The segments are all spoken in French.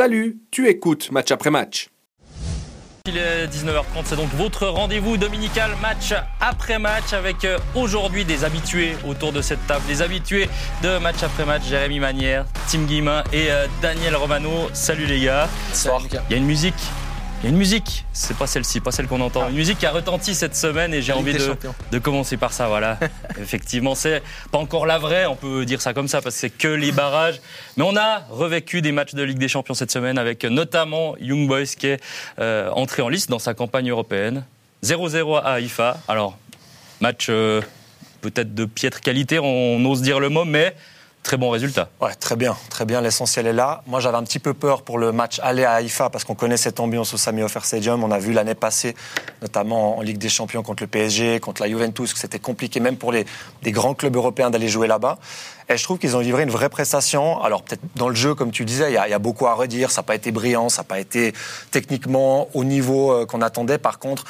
Salut, tu écoutes match après match. Il est 19h30, c'est donc votre rendez-vous dominical match après match avec euh, aujourd'hui des habitués autour de cette table, des habitués de match après match, Jérémy Manière, Tim Guimain et euh, Daniel Romano. Salut les gars. Il y a une musique il y a une musique, c'est pas celle-ci, pas celle qu'on entend. Une musique qui a retenti cette semaine et j'ai envie de, de, commencer par ça. Voilà. Effectivement, c'est pas encore la vraie, on peut dire ça comme ça parce que c'est que les barrages. Mais on a revécu des matchs de Ligue des Champions cette semaine avec notamment Young Boys qui est euh, entré en liste dans sa campagne européenne. 0-0 à Haïfa. Alors, match euh, peut-être de piètre qualité, on ose dire le mot, mais Très bon résultat. Ouais, très bien, très bien. L'essentiel est là. Moi, j'avais un petit peu peur pour le match aller à Haïfa parce qu'on connaît cette ambiance au Sami Ofer Stadium. On a vu l'année passée, notamment en Ligue des Champions contre le PSG, contre la Juventus, que c'était compliqué même pour les, grands clubs européens d'aller jouer là-bas. Et je trouve qu'ils ont livré une vraie prestation. Alors peut-être dans le jeu, comme tu disais, il y, a, beaucoup à redire. Ça n'a pas été brillant, ça n'a pas été techniquement au niveau euh, qu'on attendait. Par contre,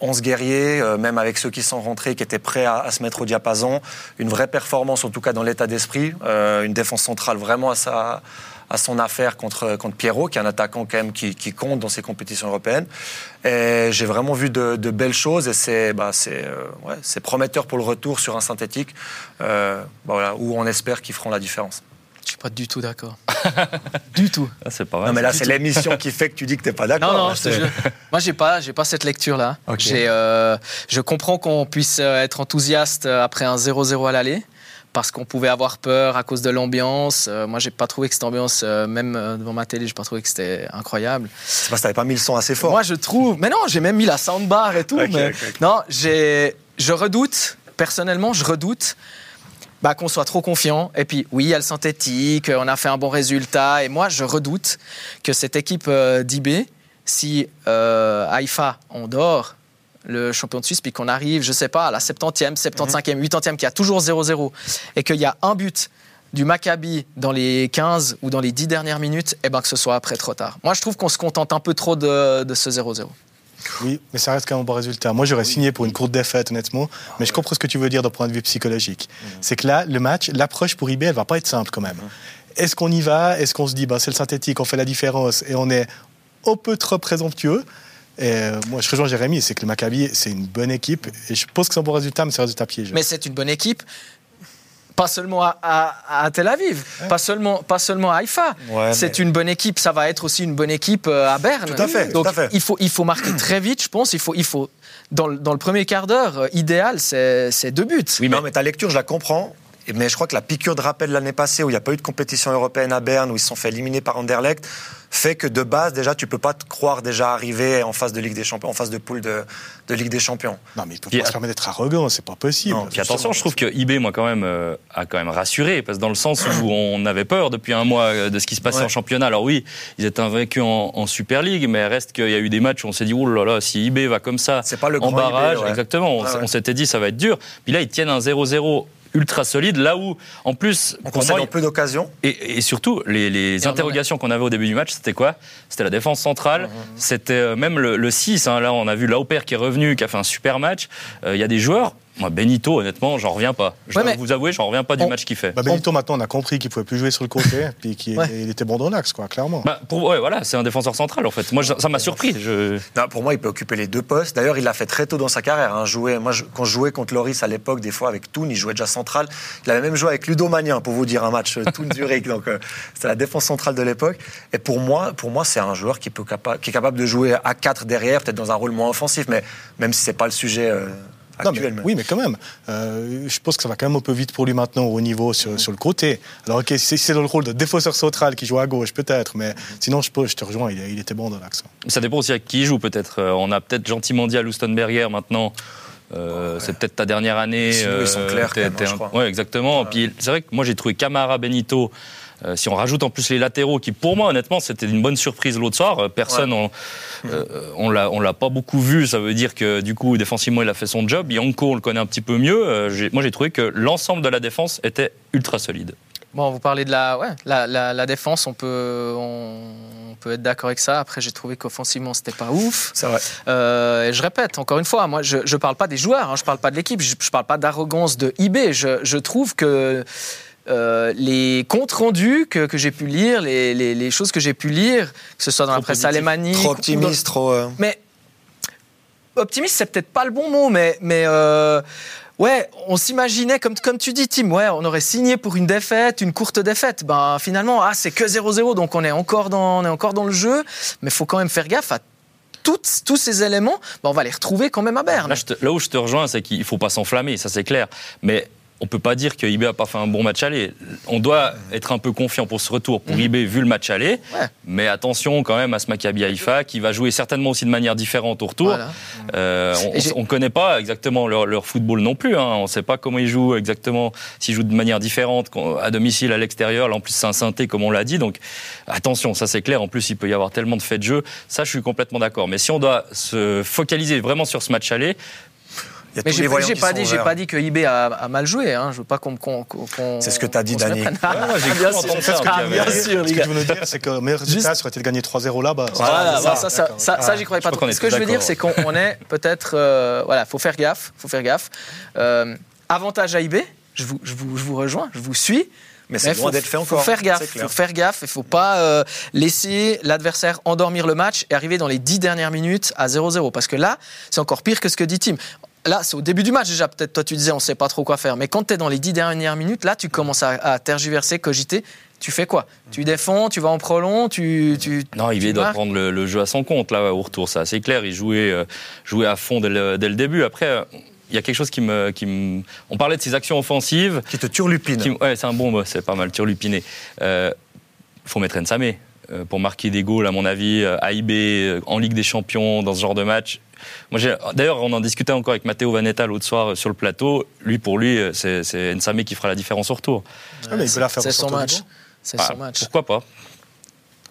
11 euh, guerriers, euh, même avec ceux qui sont rentrés, qui étaient prêts à, se mettre au diapason. Une vraie performance, en tout cas dans l'état d'esprit. Euh, une défense centrale vraiment à, son affaire contre, Pierrot, qui est un attaquant quand même qui, compte dans ces compétitions européennes. J'ai vraiment vu de, belles choses et c'est bah, ouais, prometteur pour le retour sur un synthétique bah, où on espère qu'ils feront la différence. Je suis pas du tout d'accord. du tout. Ah, c'est pas vrai. Non, mais là, c'est l'émission qui fait que tu dis que tu n'es pas d'accord. Non, non, Moi, j'ai pas, j'ai pas cette lecture-là. Euh, je comprends qu'on puisse euh, être enthousiaste après un 0-0 à l'aller. Parce qu'on pouvait avoir peur à cause de l'ambiance. Euh, moi, j'ai pas trouvé que cette ambiance, même devant ma télé, j'ai pas trouvé que c'était incroyable. C'est parce que t'avais pas mis le son assez fort. Moi, je trouve. Mais non, j'ai même mis la soundbar et tout. mais... Non, j'ai. Je redoute. Personnellement, je redoute bah, qu'on soit trop confiant. Et puis, oui, il y a le synthétique, on a fait un bon résultat. Et moi, je redoute que cette équipe euh, d'IB, si euh, Haïfa, on dort le champion de Suisse, puis qu'on arrive, je sais pas, à la 70e, 75e, 80e, qui a toujours 0-0, et qu'il y a un but du Maccabi dans les 15 ou dans les 10 dernières minutes, et eh ben que ce soit après trop tard. Moi, je trouve qu'on se contente un peu trop de, de ce 0-0. Oui, mais ça reste quand même un bon résultat. Moi, j'aurais signé pour une courte défaite, honnêtement, mais je comprends ce que tu veux dire d'un point de vue psychologique. C'est que là, le match, l'approche pour IB, elle va pas être simple quand même. Est-ce qu'on y va? Est-ce qu'on se dit, bah, c'est le synthétique, on fait la différence et on est un peu trop présomptueux? Et euh, moi, je rejoins Jérémy, c'est que le Maccabi, c'est une bonne équipe. Et je pense que c'est un bon résultat, mais c'est un résultat piégé. Mais c'est une bonne équipe pas seulement à, Tel Aviv, pas, seulement, pas seulement à Haïfa. c'est une bonne équipe, ça va être aussi une bonne équipe euh, à Berne. Tout à fait. Donc fait. Il, faut, il faut marquer très vite, je pense. Il faut, il faut, dans, le, dans le premier quart d'heure, euh, idéal, c'est deux buts. Oui, mais... Non, mais ta lecture, je la comprends. Mais je crois que la piqûre de rappel l'année passée, où il n'y a pas eu de compétition européenne à Berne, où ils se sont fait éliminer par Anderlecht, fait que de base, déjà, tu peux pas te croire déjà arriver en phase de Ligue des Champions, en phase de poule de, de Ligue des Champions. Non, mais il peut pas se permettre d'être arrogant, c'est pas possible. puis attention, je trouve que IB, moi, quand même, euh, a quand même rassuré, parce que dans le sens où on avait peur depuis un mois euh, de ce qui se passait en championnat. Alors oui, ils étaient invaincus en, Super League, mais reste qu'il y a eu des matchs où on s'est dit, oh là là, si IB va comme ça, pas le en barrage, exactement, on, on s'était dit, ça va être dur. Puis là, ils tiennent un 0-0 ultra solide. Là où, en plus, on concède peu d'occasions. Et, surtout, les, interrogations qu'on avait au début du match, c'était quoi? C'était la défense centrale. Mmh, mmh. C'était euh, même le, 6. Hein. là, on a vu Lauper qui est revenu, qui a fait un super match. Euh, il y a des joueurs moi, Benito, honnêtement, j'en reviens pas. Je dois vous avouer, j'en reviens pas du match qu'il fait. Bah, Benito, maintenant, on a compris qu'il pouvait plus jouer sur le côté, puis qu'il était bon dans l'axe, quoi, clairement. Bah, pour, ouais, voilà, c'est un défenseur central, en fait. Moi, ça m'a surpris. Je... Non, pour moi, il peut occuper les deux postes. D'ailleurs, il l'a fait très tôt dans sa carrière. Hein. Jouer, moi, quand je jouais contre Loris à l'époque, des fois avec Toon, il jouait déjà central. Il avait même joué avec Ludo Magnin, pour vous dire, un match euh, Toon Zurich. Donc, euh, c'était la défense centrale de l'époque. Et pour moi, pour moi, c'est un joueur qui, peut qui est capable de jouer à 4 derrière, peut-être dans un rôle moins offensif, mais même si c'est pas le sujet. Euh, oui, mais quand même. Euh, je pense que ça va quand même un peu vite pour lui maintenant au niveau sur, le côté. Alors, ok, si c'est dans le rôle de défenseur central qui joue à gauche, peut-être, mais sinon, je, je te rejoins, il, était bon dans l'axe. Ça dépend aussi à qui il joue, peut-être. Euh, on a peut-être gentiment dit à Lustenberger maintenant. Euh, c'est peut-être ta dernière année. ils sont clairs, Oui, exactement. Puis c'est vrai que moi j'ai trouvé Camara Benito euh, si on rajoute en plus les latéraux, qui pour moi honnêtement c'était une bonne surprise l'autre soir, euh, personne on, euh, on l'a on l'a pas beaucoup vu, ça veut dire que du coup défensivement il a fait son job. Yanko on le connaît un petit peu mieux. moi j'ai trouvé que l'ensemble de la défense était ultra solide. Bon, vous parlez de la, ouais, la, la, défense, on peut, on, peut être d'accord avec ça. Après, j'ai trouvé qu'offensivement, c'était pas ouf. C'est vrai. et je répète, encore une fois, moi, je ne parle pas des joueurs, hein, je parle pas de l'équipe, je, ne parle pas d'arrogance de IB. Je, je trouve que euh, les comptes rendus que, que j'ai pu lire, les, les, les choses que j'ai pu lire, que ce soit dans la presse alémanique. Trop optimiste, trop. euh, Mais optimiste, c'est peut-être pas le bon mot, mais, mais euh, ouais, on s'imaginait, comme, comme tu dis, Tim, ouais, on aurait signé pour une défaite, une courte défaite. Ben, finalement, ah, c'est que 0-0, donc on est, encore dans, on est encore dans le jeu, mais il faut quand même faire gaffe à toutes- tous ces éléments. Ben, on va les retrouver quand même à Berne. Là, je te- là où je te rejoins, c'est qu'il faut pas s'enflammer, ça c'est clair. Mais on peut pas dire que IB a pas fait un bon match aller. On doit être un peu confiant pour ce retour pour IB vu le match aller. Ouais. Mais attention quand même à ce Maccabi Haïfa qui va jouer certainement aussi de manière différente au retour. Voilà. Euh, on- ne connaît pas exactement leur, leur football non plus. Hein. On ne sait pas comment ils jouent exactement, s'ils jouent de manière différente à domicile, à l'extérieur. Là, en plus, c'est un synthé, comme on l'a dit. Donc, attention, ça c'est clair. En plus, il peut y avoir tellement de faits de jeu. Ça, je suis complètement d'accord. Mais si on doit se focaliser vraiment sur ce match aller, il y a Mais tous j'ai les voyants j'ai qui pas sont dit, pas dit que IB a, a mal joué. Hein. Je veux pas qu'on. C'est ce que t'as dit, qu'on se Dani. Ah, cru bien sûr. Ah, Ce que tu veux dire, c'est que le meilleur résultat, été de gagner 3-0 là-bas. Voilà, c'est voilà, ça, ça, ça, ça, ça, j'y croyais pas Je trop. Ce que je veux dire, c'est qu'on on est peut-être. euh, voilà, faut faire gaffe. Faut faire gaffe. Euh, avantage à IB, je vous, je, vous, je vous rejoins, je vous suis. Mais c'est faut, loin d'être fait faut encore. faire gaffe. faut faire gaffe. Il faut pas euh, laisser l'adversaire endormir le match et arriver dans les dix dernières minutes à 0-0. Parce que là, c'est encore pire que ce que dit Tim. Là, c'est au début du match déjà. Peut-être toi, tu disais, on sait pas trop quoi faire. Mais quand tu es dans les dix dernières minutes, là, tu commences à, à tergiverser, cogiter. Tu fais quoi? Tu défends, tu vas en prolong, tu. tu Non, tu IB doit prendre le, le jeu à son compte là au retour, ça c'est clair. Il jouait, euh, jouait à fond dès le, dès le début. Après, euh, il y a quelque chose qui me, qui me. On parlait de ses actions offensives. Qui te turlupine. Qui- ouais, c'est un bon mot, c'est pas mal turlupiné. Euh, faut mettre Nsamé euh, pour marquer des goals, à mon avis, à IB, en Ligue des Champions, dans ce genre de match. Moi, d'ailleurs, on en discutait encore avec Matteo Vanetta l'autre soir euh, sur le plateau. Lui, pour lui, euh, c'est, Nsamé qui fera la différence au retour. Ah, mais il peut la faire C'est son match. C'est son match. Pourquoi pas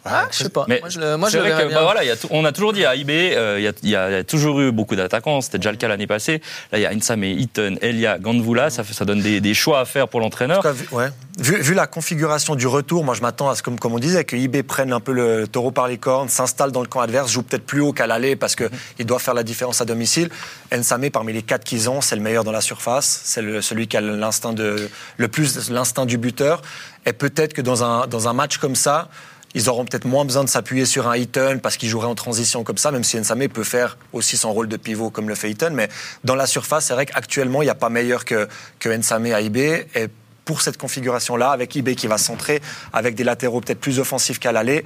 Ah, je sais pas. Mais moi, je le, moi, je vrai que bien. bah voilà, y a on a toujours dit à IB, euh, il y, a, il y a- il y a toujours eu beaucoup d'attaquants. C'était déjà le cas l'année passée. Là, il y a Insame, Eaton, Elia, Gandvula. Ça, fait- ça donne des, des choix à faire pour En l'entraîneur. tout cas, vu, ouais. vu, vu la configuration du retour, moi je m'attends à ce que, comme on disait, que IB prenne un peu le taureau par les cornes, s'installe dans le camp adverse, joue peut-être plus haut qu'à l'aller parce qu'il doit faire la différence à domicile. Nsame, parmi les quatre qu'ils ont, c'est le meilleur dans la surface, c'est le- celui qui a l'instinct de, le plus l'instinct du buteur. Et peut-être que dans un, dans un match comme ça, ils auront peut-être moins besoin de s'appuyer sur un Eaton parce qu'il jouerait en transition comme ça, même si Nsame peut faire aussi son rôle de pivot comme le fait Eaton. Mais dans la surface, c'est vrai qu'actuellement, il n'y a pas meilleur que, que Nsame à IB. Et pour cette configuration-là, avec IB qui va centrer, avec des latéraux peut-être plus offensifs qu'à l'aller,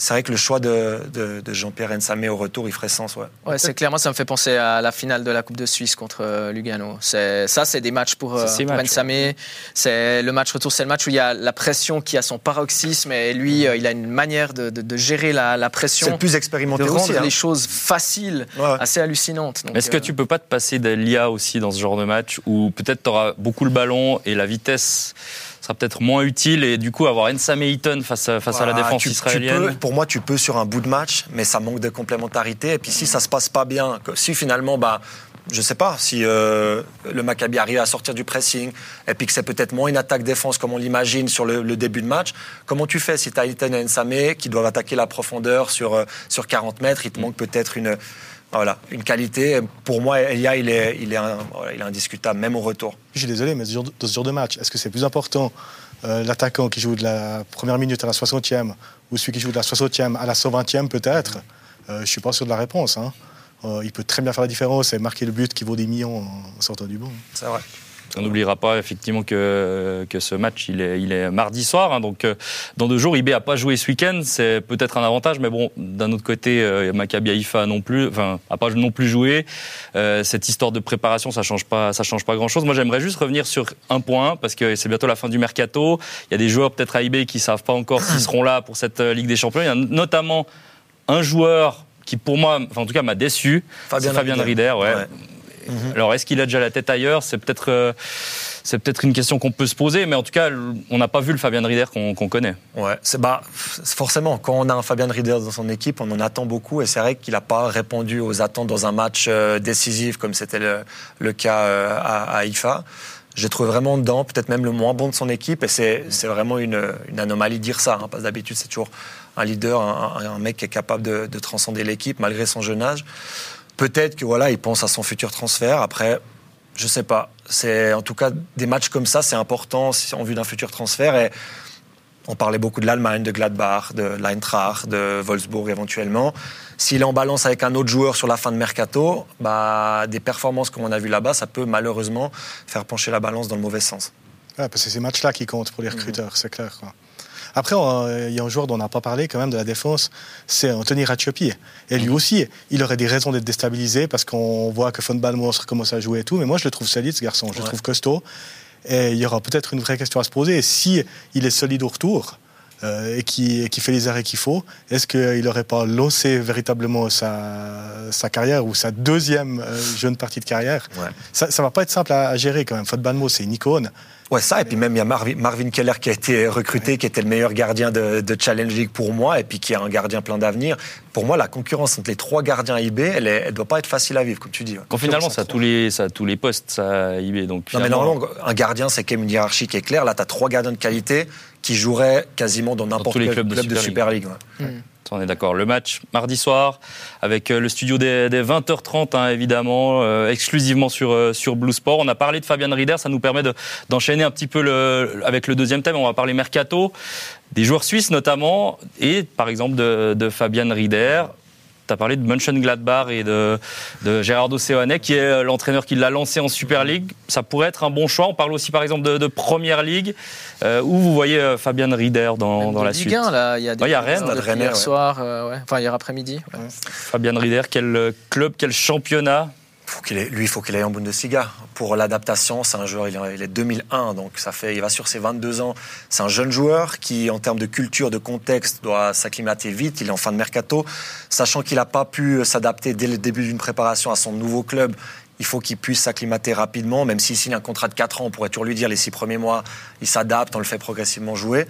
c'est vrai que le choix de, de- de Jean-Pierre Nsame au retour, il ferait sens. Ouais. Ouais, c'est clair. Moi, ça me fait penser à la finale de la Coupe de Suisse contre euh, Lugano. C'est ça, c'est des matchs pour, euh, pour matchs, Nsame. C'est le match retour, c'est le match où il y a la pression qui a son paroxysme et lui, euh, il a une manière de, de- de gérer la, la C'est pression, le plus de expérimenté rendre aussi. hein. les choses faciles, Ouais, assez hallucinantes. Est-ce que tu peux pas te passer d'Elia aussi dans ce genre de match où peut-être tu auras beaucoup le ballon et la vitesse sera peut-être moins utile et du coup avoir Nsame et Eaton face à, face à la défense tu- tu israélienne peux- pour moi, tu peux sur un bout de match, mais ça manque de complémentarité. Et puis si ça se passe pas bien, si finalement, bah, je sais pas, si euh, le Maccabi arrive à sortir du pressing, et puis que c'est peut-être moins une attaque-défense comme on l'imagine sur le, le début de match, comment tu fais si tu as Ethan et Nsame qui doivent attaquer la profondeur sur, euh, sur 40 mètres? Il te manque peut-être une, voilà, une qualité. Pour moi, Elia, il est, il est, voilà, il est indiscutable, même au retour. Je suis désolé, mais ce genre de- dans ce genre de match, est-ce que c'est plus important euh, l'attaquant qui joue de la première minute à la 60e ou celui qui joue de la 60e à la 120e peut-être? Euh, Je ne suis pas sûr de la réponse. hein. Euh, il peut très bien faire la différence et marquer le but qui vaut des millions en sortant du banc. C'est vrai. On n'oubliera pas effectivement que, que ce match il est, il est mardi soir, hein, donc euh, dans deux jours, IB a pas joué ce week-end, c'est peut-être un avantage, mais bon, d'un autre côté, euh, Maccabi Haïfa non plus, enfin, a pas non plus joué. Euh, cette histoire de préparation, ça change pas, ça change pas grand-chose. Moi, j'aimerais juste revenir sur un point parce que c'est bientôt la fin du mercato. Il y a des joueurs peut-être à IB qui savent pas encore s'ils seront là pour cette euh, Ligue des Champions. Il y a notamment un joueur qui, pour moi, enfin, en tout cas, m'a déçu. Fabien Fabien. Rieder, ouais. Ouais. Alors, est-ce qu'il a déjà la tête ailleurs? C'est peut-être, euh, c'est peut-être une question qu'on peut se poser, mais en tout cas, on n'a pas vu le Fabien Rieder qu'on connaît. Ouais, c'est bah forcément quand on a un Fabien Rieder dans son équipe, on en attend beaucoup et c'est vrai qu'il n'a pas répondu aux attentes dans un match euh, décisif comme c'était le, le cas euh, à, à IFA. J'ai trouvé vraiment dedans, peut-être même le moins bon de son équipe et c'est vraiment une, une anomalie de dire ça, hein, parce que d'habitude c'est toujours un leader, un, un- un mec qui est capable de, de transcender l'équipe malgré son jeune âge. Peut-être que voilà, il pense à son futur transfert. Après, Je sais pas. C'est en tout cas des matchs comme ça, c'est important en vue d'un futur transfert. Et on parlait beaucoup de l'Allemagne, de Gladbach, de l'Eintracht, de Wolfsburg éventuellement. S'il est en balance avec un autre joueur sur la fin de mercato, bah, des performances comme on a vu là-bas, ça peut malheureusement faire pencher la balance dans le mauvais sens. Parce que c'est ces matchs-là qui comptent pour les recruteurs, c'est clair. Quoi. Après, il y a un joueur dont on n'a pas parlé quand même de la défense, c'est Anthony Ratiopi. Et lui aussi, il aurait des raisons d'être déstabilisé parce qu'on voit que Von Balmos commence à jouer et tout. Mais moi, je le trouve solide, ce garçon. Je le trouve costaud. Et il y aura peut-être une vraie question à se poser. Si il est solide au retour, euh, et, qui, qui, fait les arrêts qu'il faut, est-ce qu'il n'aurait pas lancé véritablement sa, sa, carrière ou sa deuxième euh, jeune partie de carrière? Ça ne va pas être simple à, gérer quand même. Faute Balmo, c'est une icône. Ouais, ça. Et puis même, il y a Marvin, Keller qui a été recruté, qui était le meilleur gardien de, Challenge League pour moi, et puis qui est un gardien plein d'avenir. Pour moi, la concurrence entre les trois gardiens IB, elle ne doit pas être facile à vivre, comme tu dis. Quand finalement, ça a, tous les, ça tous les postes, ça, IB. Donc, Non, mais normalement, un gardien, c'est quand même une hiérarchie qui est claire. Là, tu as trois gardiens de qualité qui joueraient quasiment dans n'importe quel club de, Super League. Hmm. On est d'accord. Le match mardi soir avec euh, le studio des, 20h30 hein, évidemment, euh, exclusivement sur euh, sur Blue Sport. On a parlé de Fabian Rieder, ça nous permet d'enchaîner un petit peu avec le deuxième thème. On va parler mercato, des joueurs suisses notamment, et par exemple de, de Fabian Rieder tu as parlé de Mönchengladbach et de, de Gerardo Seoane, qui est l'entraîneur qui l'a lancé en Super League. Ça pourrait être un bon choix. On parle aussi, par exemple, de, de Première Ligue. Euh, où vous voyez euh, Fabian Rieder dans, dans la Ligue suite 1, là, il y a, des ouais, y a Rennes. Hier soir, euh, ouais. enfin hier après-midi. Fabian Rieder, quel club, quel championnat faut qu'il lui, il faut qu'il aille en Bundesliga. Pour l'adaptation, c'est un joueur, il est 2001, donc ça fait, il va sur ses 22 ans. C'est un jeune joueur qui, en termes de culture, de contexte, doit s'acclimater vite. Il est en fin de mercato. Sachant qu'il n'a pas pu s'adapter dès le début d'une préparation à son nouveau club, il faut qu'il puisse s'acclimater rapidement, même s'il signe un contrat de 4 ans, on pourrait toujours lui dire les 6 premiers mois, il s'adapte, on le fait progressivement jouer.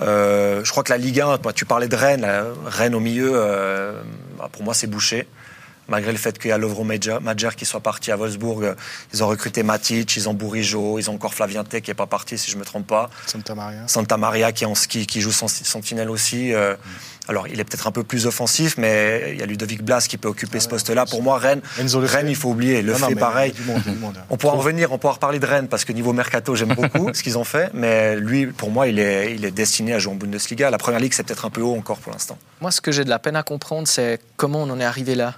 Euh, je crois que la Ligue 1, tu parlais de Rennes, Rennes au milieu, euh, bah, pour moi c'est bouché malgré le fait qu'il y a Lovro Madjer qui soit parti à Wolfsburg. Euh, ils ont recruté Matic, ils ont Bourigeau, ils ont encore Flaviente qui n'est pas parti, si je ne me trompe pas. Santa Maria. Santa Maria qui, en ski, qui joue sentinelle aussi. Euh, alors, il est peut-être un peu plus offensif, mais il y a Ludovic Blas qui peut occuper ah ce poste-là. Pour moi, Rennes, Rennes, il faut oublier. Le fait pareil. On pourra en revenir, on pourra reparler de Rennes parce que niveau mercato, j'aime beaucoup ce qu'ils ont fait. Mais lui, pour moi, il est, il est destiné à jouer en Bundesliga. La première ligue, c'est peut-être un peu haut encore pour l'instant. Moi, ce que j'ai de la peine à comprendre, c'est comment on en est arrivé là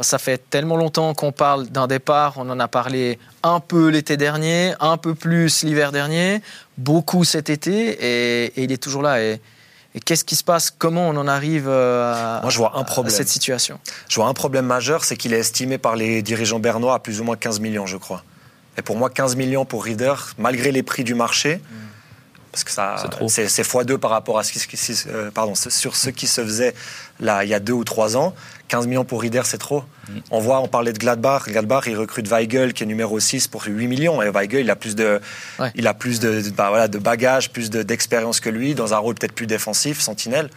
ça fait tellement longtemps qu'on parle d'un départ, on en a parlé un peu l'été dernier, un peu plus l'hiver dernier, beaucoup cet été, et, il est toujours là. Et, qu'est-ce qui se passe? Comment on en arrive euh, à, Moi, je vois un problème. cette situation? Je vois un problème majeur, c'est qu'il est estimé par les dirigeants bernois à plus ou moins 15 millions, je crois. Et pour moi, 15 millions pour Reader, malgré les prix du marché, parce que ça, c'est x2 par rapport à ce qui, euh, pardon, sur ce qui se faisait là il y a deux ou trois ans. 15 millions pour Rieder, c'est trop. Mm. On voit, on parlait de Gladbach. Gladbach, il recrute Weigel, qui est numéro 6 pour 8 millions. Et Weigel, il a plus de, il a plus de, bah, voilà, de bagages, plus d'expérience que lui, dans un rôle peut-être plus défensif, sentinelle.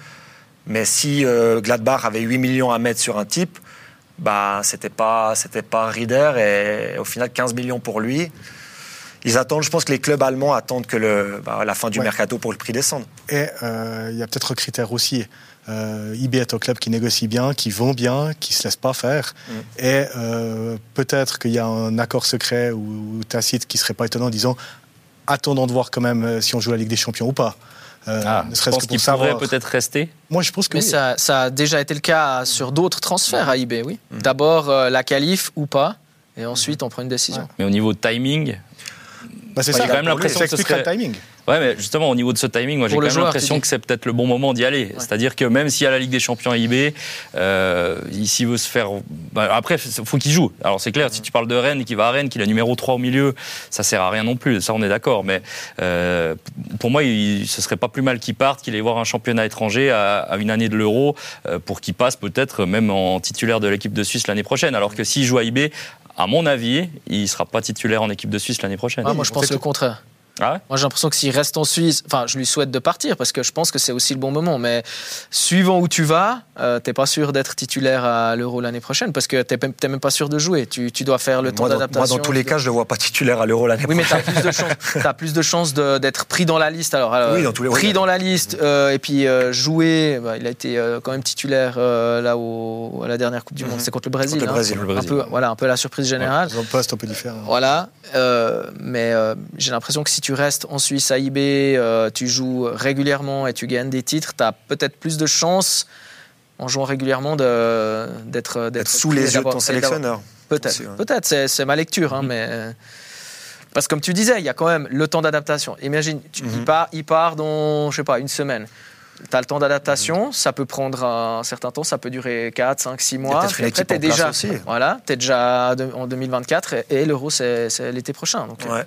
Mais si euh, Gladbach avait 8 millions à mettre sur un type, bah, c'était pas, c'était pas Rieder. Et au final, 15 millions pour lui ils attendent, je pense que les clubs allemands attendent que le, bah, la fin du mercato pour le prix descende. Et euh, il y a peut-être un critère aussi. Euh, IB est un club qui négocie bien, qui vend bien, qui se laisse pas faire. Mm. Et euh, peut-être qu'il y a un accord secret ou, tacite qui serait pas étonnant, disant attendons de voir quand même euh, si on joue la Ligue des Champions ou pas. Euh, ah, ne serait-ce que pour savoir. peut-être rester Moi, je pense que Mais ça, ça, a déjà été le cas sur d'autres transferts à IB, oui. Mm. D'abord la qualif ou pas, et ensuite on prend une décision. Mais au niveau de timing, bah, c'est ça. J'ai quand même l'impression que ce serait... le timing. Ouais, mais justement, au niveau de ce timing, moi, j'ai quand même l'impression que c'est peut-être le bon moment d'y aller. C'est-à-dire que même s'il y a la Ligue des Champions IB, euh, s'il veut se faire. Bah, après, il faut qu'il joue. Alors, c'est clair, si tu parles de Rennes, qui va à Rennes, qu'il a numéro 3 au milieu, ça sert à rien non plus. Ça, on est d'accord. Mais euh, pour moi, il, ce serait pas plus mal qu'il parte, qu'il aille voir un championnat étranger à, une année de l'Euro, euh, pour qu'il passe peut-être même en titulaire de l'équipe de Suisse l'année prochaine. Alors que s'il joue à IB, à mon avis, il ne sera pas titulaire en équipe de Suisse l'année prochaine. Ah, moi, je pense le contraire. Ah Moi, j'ai l'impression que s'il reste en Suisse, enfin, je lui souhaite de partir parce que je pense que c'est aussi le bon moment. Mais suivant où tu vas, euh, t'es pas sûr d'être titulaire à l'Euro l'année prochaine parce que t'es même pas sûr de jouer. Tu, tu dois faire le temps Moi, d'adaptation. moi, dans tous les cas, je le vois pas titulaire à l'Euro l'année Oui, mais prochaine. tu as plus de chances, t'as plus de chances d'être pris dans la liste. Alors, alors, Oui, dans tous les- pris oui. dans la liste euh, et puis euh, jouer. bah, il a été euh, quand même titulaire euh, là au, à la dernière Coupe du Monde. Mhm. C'est contre le Brésil. Contre le hein. Brésil, le Un Brésil. peu, voilà, un peu la surprise générale. Dans le poste un peu différent. Voilà, euh, mais euh, j'ai l'impression que si tu restes en Suisse à IB, euh, tu joues régulièrement et tu gagnes des titres, tu as peut-être plus de chances en jouant régulièrement d'être sous les yeux de ton sélectionneur. Peut-être, ouais. peut-être, c'est, ma lecture, hein, mais euh, parce que comme tu disais, il y a quand même le temps d'adaptation. Imagine, tu- il, Mhm. part, il part dans, je sais pas, une semaine. Tu as le temps d'adaptation, ça peut prendre un certain temps, ça peut durer 4, 5, 6 mois. après, en place déjà, aussi. Voilà, tu es déjà en 2024 et, et l'Euro, c'est, l'été prochain. Donc, euh, Ouais.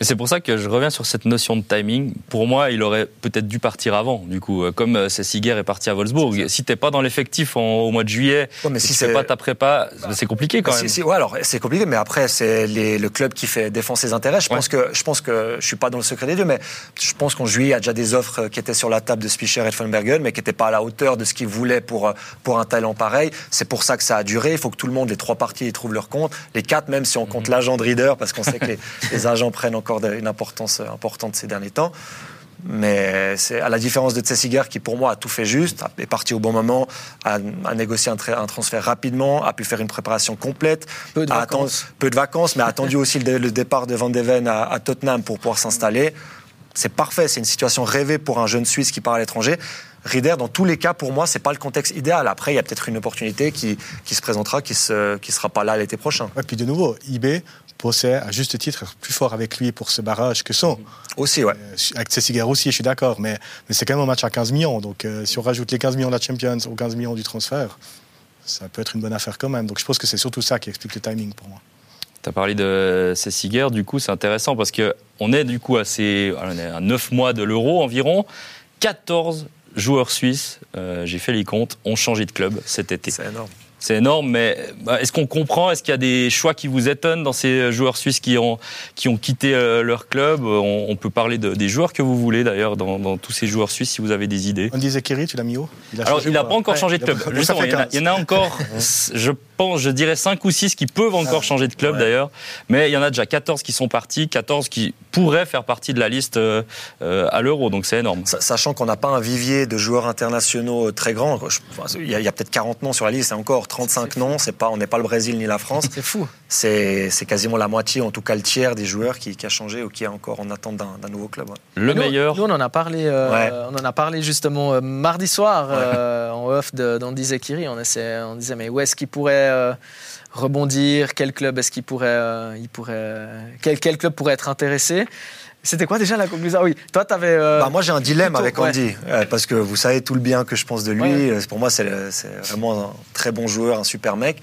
C'est pour ça que je reviens sur cette notion de timing. Pour moi, il aurait peut-être dû partir avant. Du coup, Euh, comme euh, Cessiger est parti à Wolfsburg, si t'es pas dans l'effectif en- au mois de juillet, Ouais, mais si tu fais pas ta prépa, c'est compliqué quand même. si, ouais, alors c'est compliqué, mais après c'est le club qui fait défendre ses intérêts. Je Ouais. pense que je pense que je suis pas dans le secret des dieux, mais je pense qu'en juillet il y a déjà des offres euh, qui étaient sur la table de Spicher et de mais qui n'étaient pas à la hauteur de ce qu'ils voulaient pour pour un talent pareil. C'est pour ça que ça a duré. Il faut que tout le monde, les trois parties, y trouvent leur compte. Les quatre, même si on compte l'agent de Reader, parce qu'on sait que les, les agents prennent encore une importance euh, importante ces derniers temps. Mais c'est à la différence de Tsessiger qui, pour moi, a tout fait juste, est parti au bon moment, a, a négocié un, tra- un transfert rapidement, a pu faire une préparation complète, Peu de a vacances. attendu- peu de vacances, mais a attendu aussi le, le départ de Van de Ven à, à Tottenham pour pouvoir s'installer. C'est parfait, c'est une situation rêvée pour un jeune Suisse qui part à l'étranger. Rieder, dans tous les cas, pour moi, c'est pas le contexte idéal. Après, il y a peut-être une opportunité qui, qui se présentera, qui ne qui sera pas là l'été prochain. Ouais, puis de nouveau, IB pensait à juste titre être plus fort avec lui pour ce barrage que son. Aussi, ouais. Euh, avec Cessiger aussi, je suis d'accord, mais, mais c'est quand même un match à 15 millions. Donc euh, si on rajoute les 15 millions de la Champions aux 15 millions du transfert, ça peut être une bonne affaire quand même. Donc je pense que c'est surtout ça qui explique le timing pour moi. Tu as parlé de Cessiger, du coup, c'est intéressant parce que on est du coup à, ces, on est à 9 mois de l'euro environ. 14 joueurs suisses, euh, j'ai fait les comptes, ont changé de club cet été. C'est énorme. C'est énorme, mais bah, est-ce qu'on comprend? Est-ce qu'il y a des choix qui vous étonnent dans ces joueurs suisses qui ont, qui ont quitté euh, leur club? On, on peut parler de- des joueurs que vous voulez d'ailleurs dans, dans tous ces joueurs suisses si vous avez des idées. Andy Zekiri, tu l'as mis où? Il a Alors, il n'a pas encore Ouais. changé de Il a- club. Justement, il y, en a, 15. il y en a encore, je pense, je dirais 5 ou 6 qui peuvent encore Ah. changer de club Ouais. d'ailleurs. Mais il y en a déjà 14 qui sont partis, 14 qui pourraient faire partie de la liste euh, euh, à l'euro. Donc c'est énorme. Sa- Sachant qu'on n'a pas un vivier de joueurs internationaux très grand, il y a, peut-être 40 noms sur la liste, et encore 35 noms, c'est pas, on n'est pas le Brésil ni la France. C'est fou. C'est quasiment la moitié, en tout cas le tiers des joueurs qui, qui a changé ou qui est encore en attente d'un nouveau club. ouais. Le Nous- meilleur. Nous, on en a parlé, euh, Ouais. on en a parlé justement euh, mardi soir euh, en off de- d'Andy Zekiri. On, essaie- on disait, mais où est-ce qu'il pourrait euh, rebondir Quel club est-ce qu'il pourrait, euh, il pourrait, euh, quel, quel club pourrait être intéressé C'était quoi déjà la conclusion? Ah Oui, toi, tu avais. Bah, moi, j'ai un dilemme avec. Andy, euh, parce que vous savez tout le bien que je pense de lui. Ouais. Euh, Pour moi, c'est vraiment un très bon joueur, un super mec.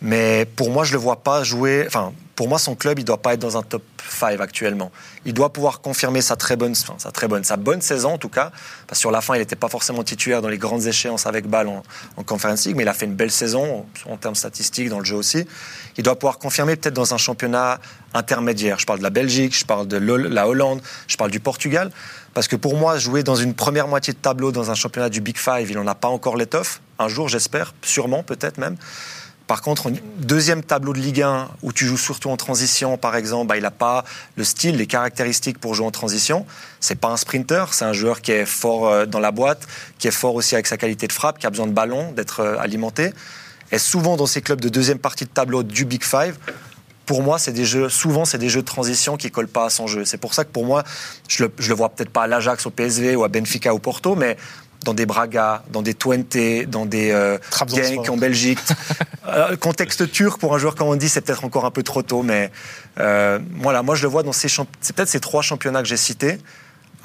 Mais pour moi, je le vois pas jouer. Enfin, pour moi, son club, il doit pas être dans un top 5 actuellement. Il doit pouvoir confirmer sa très bonne, sa très bonne, sa bonne saison en tout cas. Parce que sur la fin, il n'était pas forcément titulaire dans les grandes échéances avec balle en, en Conference League, mais il a fait une belle saison en, termes statistiques dans le jeu aussi. Il doit pouvoir confirmer peut-être dans un championnat intermédiaire. Je parle de la Belgique, je parle de la Hollande, je parle du Portugal. Parce que pour moi, jouer dans une première moitié de tableau dans un championnat du Big Five, il n'en a pas encore l'étoffe. Un jour, j'espère, sûrement, peut-être même. Par contre, deuxième tableau de Ligue 1 où tu joues surtout en transition, par exemple, bah, il n'a pas le style, les caractéristiques pour jouer en transition. C'est pas un sprinter, c'est un joueur qui est fort euh, dans la boîte, qui est fort aussi avec sa qualité de frappe, qui a besoin de ballon, d'être euh, alimenté. Et souvent dans ces clubs de deuxième partie de tableau du Big Five, pour moi, c'est des jeux, souvent, c'est des jeux de transition qui collent pas à son jeu. C'est pour ça que pour moi, je le, je le vois peut-être pas à l'Ajax, au PSV ou à Benfica ou Porto, mais dans des Braga, dans des Twente, dans des euh. Genk en Belgique. Euh, contexte turc pour un joueur comme on dit, c'est peut-être encore un peu trop tôt, mais euh, voilà, moi je le vois dans ces c'est peut-être ces trois championnats que j'ai cités,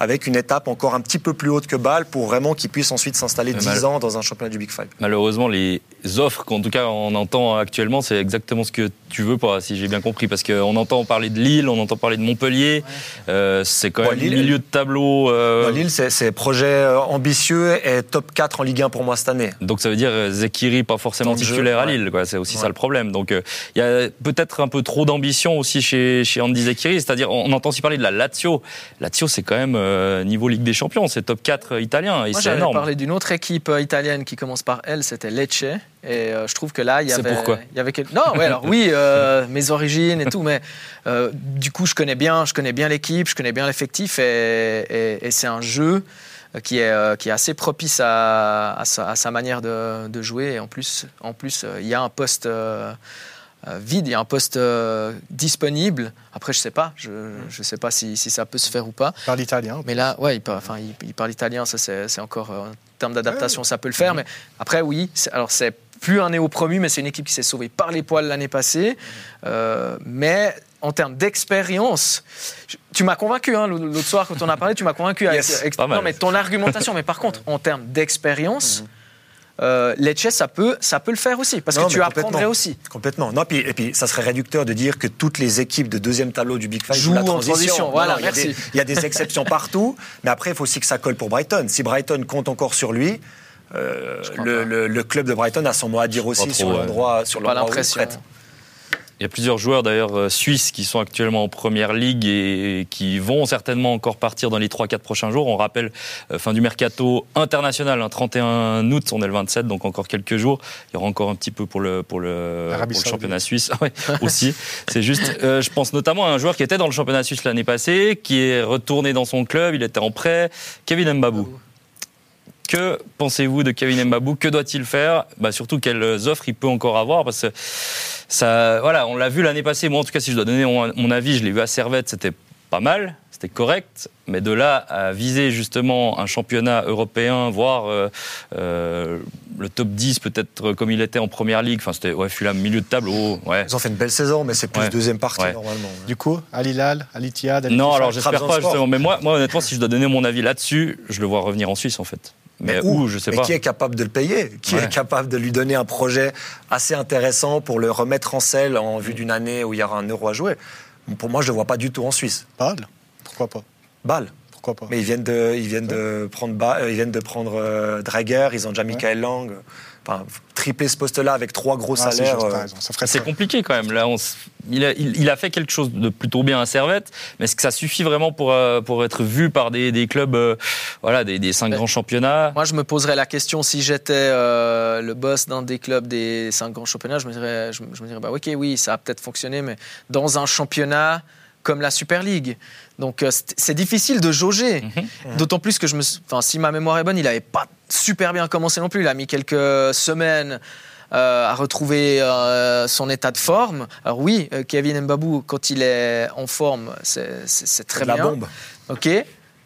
avec une étape encore un petit peu plus haute que Bâle pour vraiment qu'il puisse ensuite s'installer Mais 10 mal- ans dans un championnat du Big Five. Malheureusement, les offres qu'en tout cas on entend actuellement, c'est exactement ce que tu veux pas, si j'ai bien compris, parce qu'on entend parler de Lille, on entend parler de Montpellier. Euh, c'est quand même Lille, milieu de tableau. Euh... Lille, c'est projet euh, ambitieux et top 4 en Ligue 1 pour moi cette année. Donc ça veut dire euh, Zekiri pas forcément titulaire à Lille, quoi. C'est aussi ça le problème. Donc il y a peut-être un peu trop d'ambition aussi chez, chez Andy Zekiri, c'est-à-dire on entend aussi parler de la Lazio. Lazio, c'est quand même niveau Ligue des Champions, c'est top 4 italien. Moi, j'avais parlé d'une autre équipe italienne qui commence par L, c'était Lecce. Et euh, je trouve que là, il y avait. C'est pourquoi il y avait Non, ouais, alors oui, euh, mes origines et tout, mais euh, du coup, je connais bien, je connais bien l'équipe, je connais bien l'effectif, et, et, c'est un jeu qui est, qui est assez propice à, à, sa, manière de, de, jouer. Et en plus, en plus, il y a un poste vide, il y a un poste disponible. Après, je sais pas, je ne sais pas si, si, ça peut se faire ou pas. Il parle italien. Mais là, ouais, il parle, enfin, il, parle italien, ça c'est encore en termes d'adaptation, ça peut le faire. Mais après, oui, alors c'est plus un néo-promu, mais c'est une équipe qui s'est sauvée par les poils l'année passée. Euh, mais en termes d'expérience, tu m'as convaincu hein, l'autre soir quand on a parlé, tu m'as convaincu. non, mais ton argumentation, mais par contre, en termes d'expérience. Mhm. Euh, Lecce, ça peut, ça peut le faire aussi, parce que tu apprendrais aussi. Complètement. Non, puis, et puis, ça serait réducteur de dire que toutes les équipes de deuxième tableau du Big Five jouent la transition. en transition. Voilà, merci. Il y, a des exceptions partout, mais après, il faut aussi que ça colle pour Brighton. Si Brighton compte encore sur lui, euh, le, club de Brighton a son mot à dire aussi sur l'endroit sur l'endroit où il il y a plusieurs joueurs d'ailleurs euh, suisses qui sont actuellement en première ligue et qui vont certainement encore partir dans les 3-4 prochains jours. On rappelle euh, fin du mercato international, un 31 août, on est le 27, donc encore quelques jours. Il y aura encore un petit peu pour le, pour le, championnat suisse aussi. C'est juste, je pense notamment à un joueur qui était dans le championnat suisse l'année passée, qui est retourné dans son club, il était en prêt, Kevin Mbabou. Que pensez-vous de Kevin Mbabou Que doit-il faire? Bah, Surtout quelles offres il peut encore avoir Parce que ça, voilà, on l'a vu l'année passée. Moi, en tout cas, si je dois donner mon, avis, je l'ai vu à Servette, c'était pas mal, c'était correct. Mais de là à viser justement un championnat européen, voire euh, euh, le top 10 peut-être comme il était en première ligue, enfin c'était ouais, Fulham milieu de tableau. Ouais. Ils ont fait une belle saison, mais c'est plus deuxième partie normalement. Du coup, Alilal, Al Non, alors j'espère pas justement. Mais moi, moi, honnêtement, si je dois donner mon avis là-dessus, je le vois revenir en Suisse en fait. Mais, où, je sais mais qui est capable de le payer? Qui est capable de lui donner un projet assez intéressant pour le remettre en selle en vue d'une année où il y aura un euro à jouer? Pour moi, je ne le vois pas du tout en Suisse. Bâle? Pourquoi pas? Bâle Pourquoi pas Mais ils viennent de, ils viennent de prendre, euh, ils viennent de prendre euh, Drager, ils ont déjà Michael Lang tripler ce poste-là avec trois gros ah, salaires. Euh, c'est compliqué quand même. Là, il, a, il, a, fait quelque chose de plutôt bien à Servette, mais est-ce que ça suffit vraiment pour, euh, pour être vu par des, des clubs, euh, voilà, des, des cinq grands championnats? Moi, je me poserais la question si j'étais le boss d'un des clubs des cinq grands championnats, je me dirais, je, me dirais bah, ok, oui, ça a peut-être fonctionné, mais dans un championnat comme la Super League. Donc c'est difficile de jauger. Mhm. D'autant plus que je me, enfin, si ma mémoire est bonne, il n'avait pas super bien commencé non plus. Il a mis quelques semaines euh, à retrouver euh, son état de forme. Alors oui, euh, Kevin Mbabou, quand il est en forme, c'est très bien. La bombe. Ok.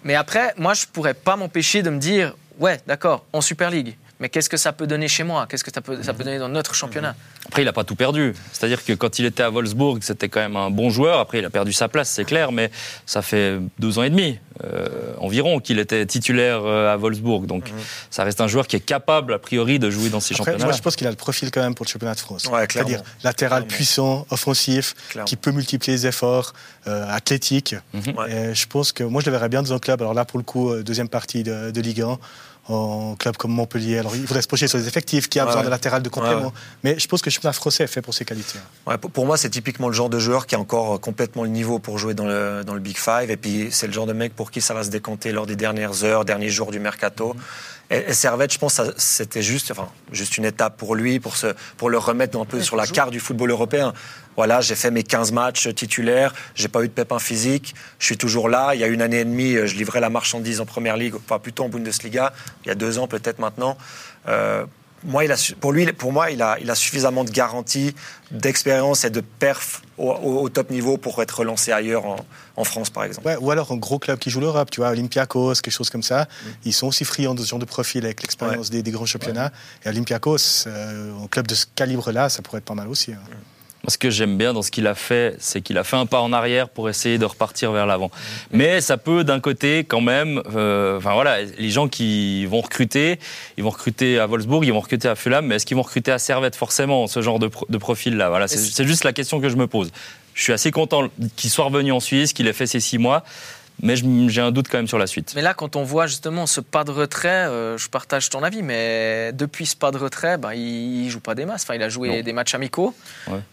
Mais après, moi, je pourrais pas m'empêcher de me dire, ouais, d'accord, en Super League mais qu'est-ce que ça peut donner chez moi? Qu'est-ce que ça peut, ça peut donner dans notre championnat? Après, il n'a pas tout perdu. C'est-à-dire que quand il était à Wolfsburg, c'était quand même un bon joueur. Après, il a perdu sa place, c'est clair, mais ça fait deux ans et demi euh, environ qu'il était titulaire euh, à Wolfsburg. Donc, mhm. ça reste un joueur qui est capable, a priori, de jouer dans ces championnats. Moi, je pense qu'il a le profil quand même pour le championnat de France. C'est-à-dire latéral puissant, offensif, qui peut multiplier les efforts, euh, athlétique. Mhm. je pense que moi, je le verrais bien dans un club. Alors là, pour le coup, deuxième partie de, de Ligue 1 en club comme Montpellier. Alors, il faudrait se projeter sur les effectifs, qui a besoin de latéral de complément. Mais je pense que le championnat français est fait pour ses qualités. pour moi, c'est typiquement le genre de joueur qui a encore complètement le niveau pour jouer dans le, dans le Big Five. Et puis, c'est le genre de mec pour qui ça va se décanter lors des dernières heures, derniers jours du mercato. Mhm. Et, Servette, je pense c'était juste, enfin, juste une étape pour lui, pour, se, pour le remettre un peu sur la carte du football européen. Voilà, j'ai fait mes 15 matchs titulaires, j'ai pas eu de pépin physique, je suis toujours là. Il y a une année et demie, je livrais la marchandise en première ligue, enfin plutôt en Bundesliga, il y a deux ans peut-être maintenant. Euh, moi, il a, pour lui, pour moi, il a, il a suffisamment de garanties, d'expérience et de perf au, top niveau pour être relancé ailleurs en, France, par exemple. ou alors un gros club qui joue l'Europe, tu vois, Olympiakos, quelque chose comme ça. Mm. Ils sont aussi friands de ce genre de profil avec l'expérience des, grands championnats. Et Olympiakos, euh, un club de ce calibre-là, ça pourrait être pas mal aussi. Hein. Ce que j'aime bien dans ce qu'il a fait, c'est qu'il a fait un pas en arrière pour essayer de repartir vers l'avant. Mais ça peut, d'un côté, quand même, euh, enfin voilà, les gens qui vont recruter, ils vont recruter à Wolfsburg, ils vont recruter à Fulham, mais est-ce qu'ils vont recruter à Servette forcément ce genre de, de profil-là? Voilà, c'est juste la question que je me pose. Je suis assez content qu'il soit revenu en Suisse, qu'il ait fait ses six mois mais j'ai un doute quand même sur la suite. Mais là, quand on voit justement ce pas de retrait, euh, je partage ton avis, mais depuis ce pas de retrait, ben, il, ne joue pas des masses. Enfin, il a joué des matchs amicaux,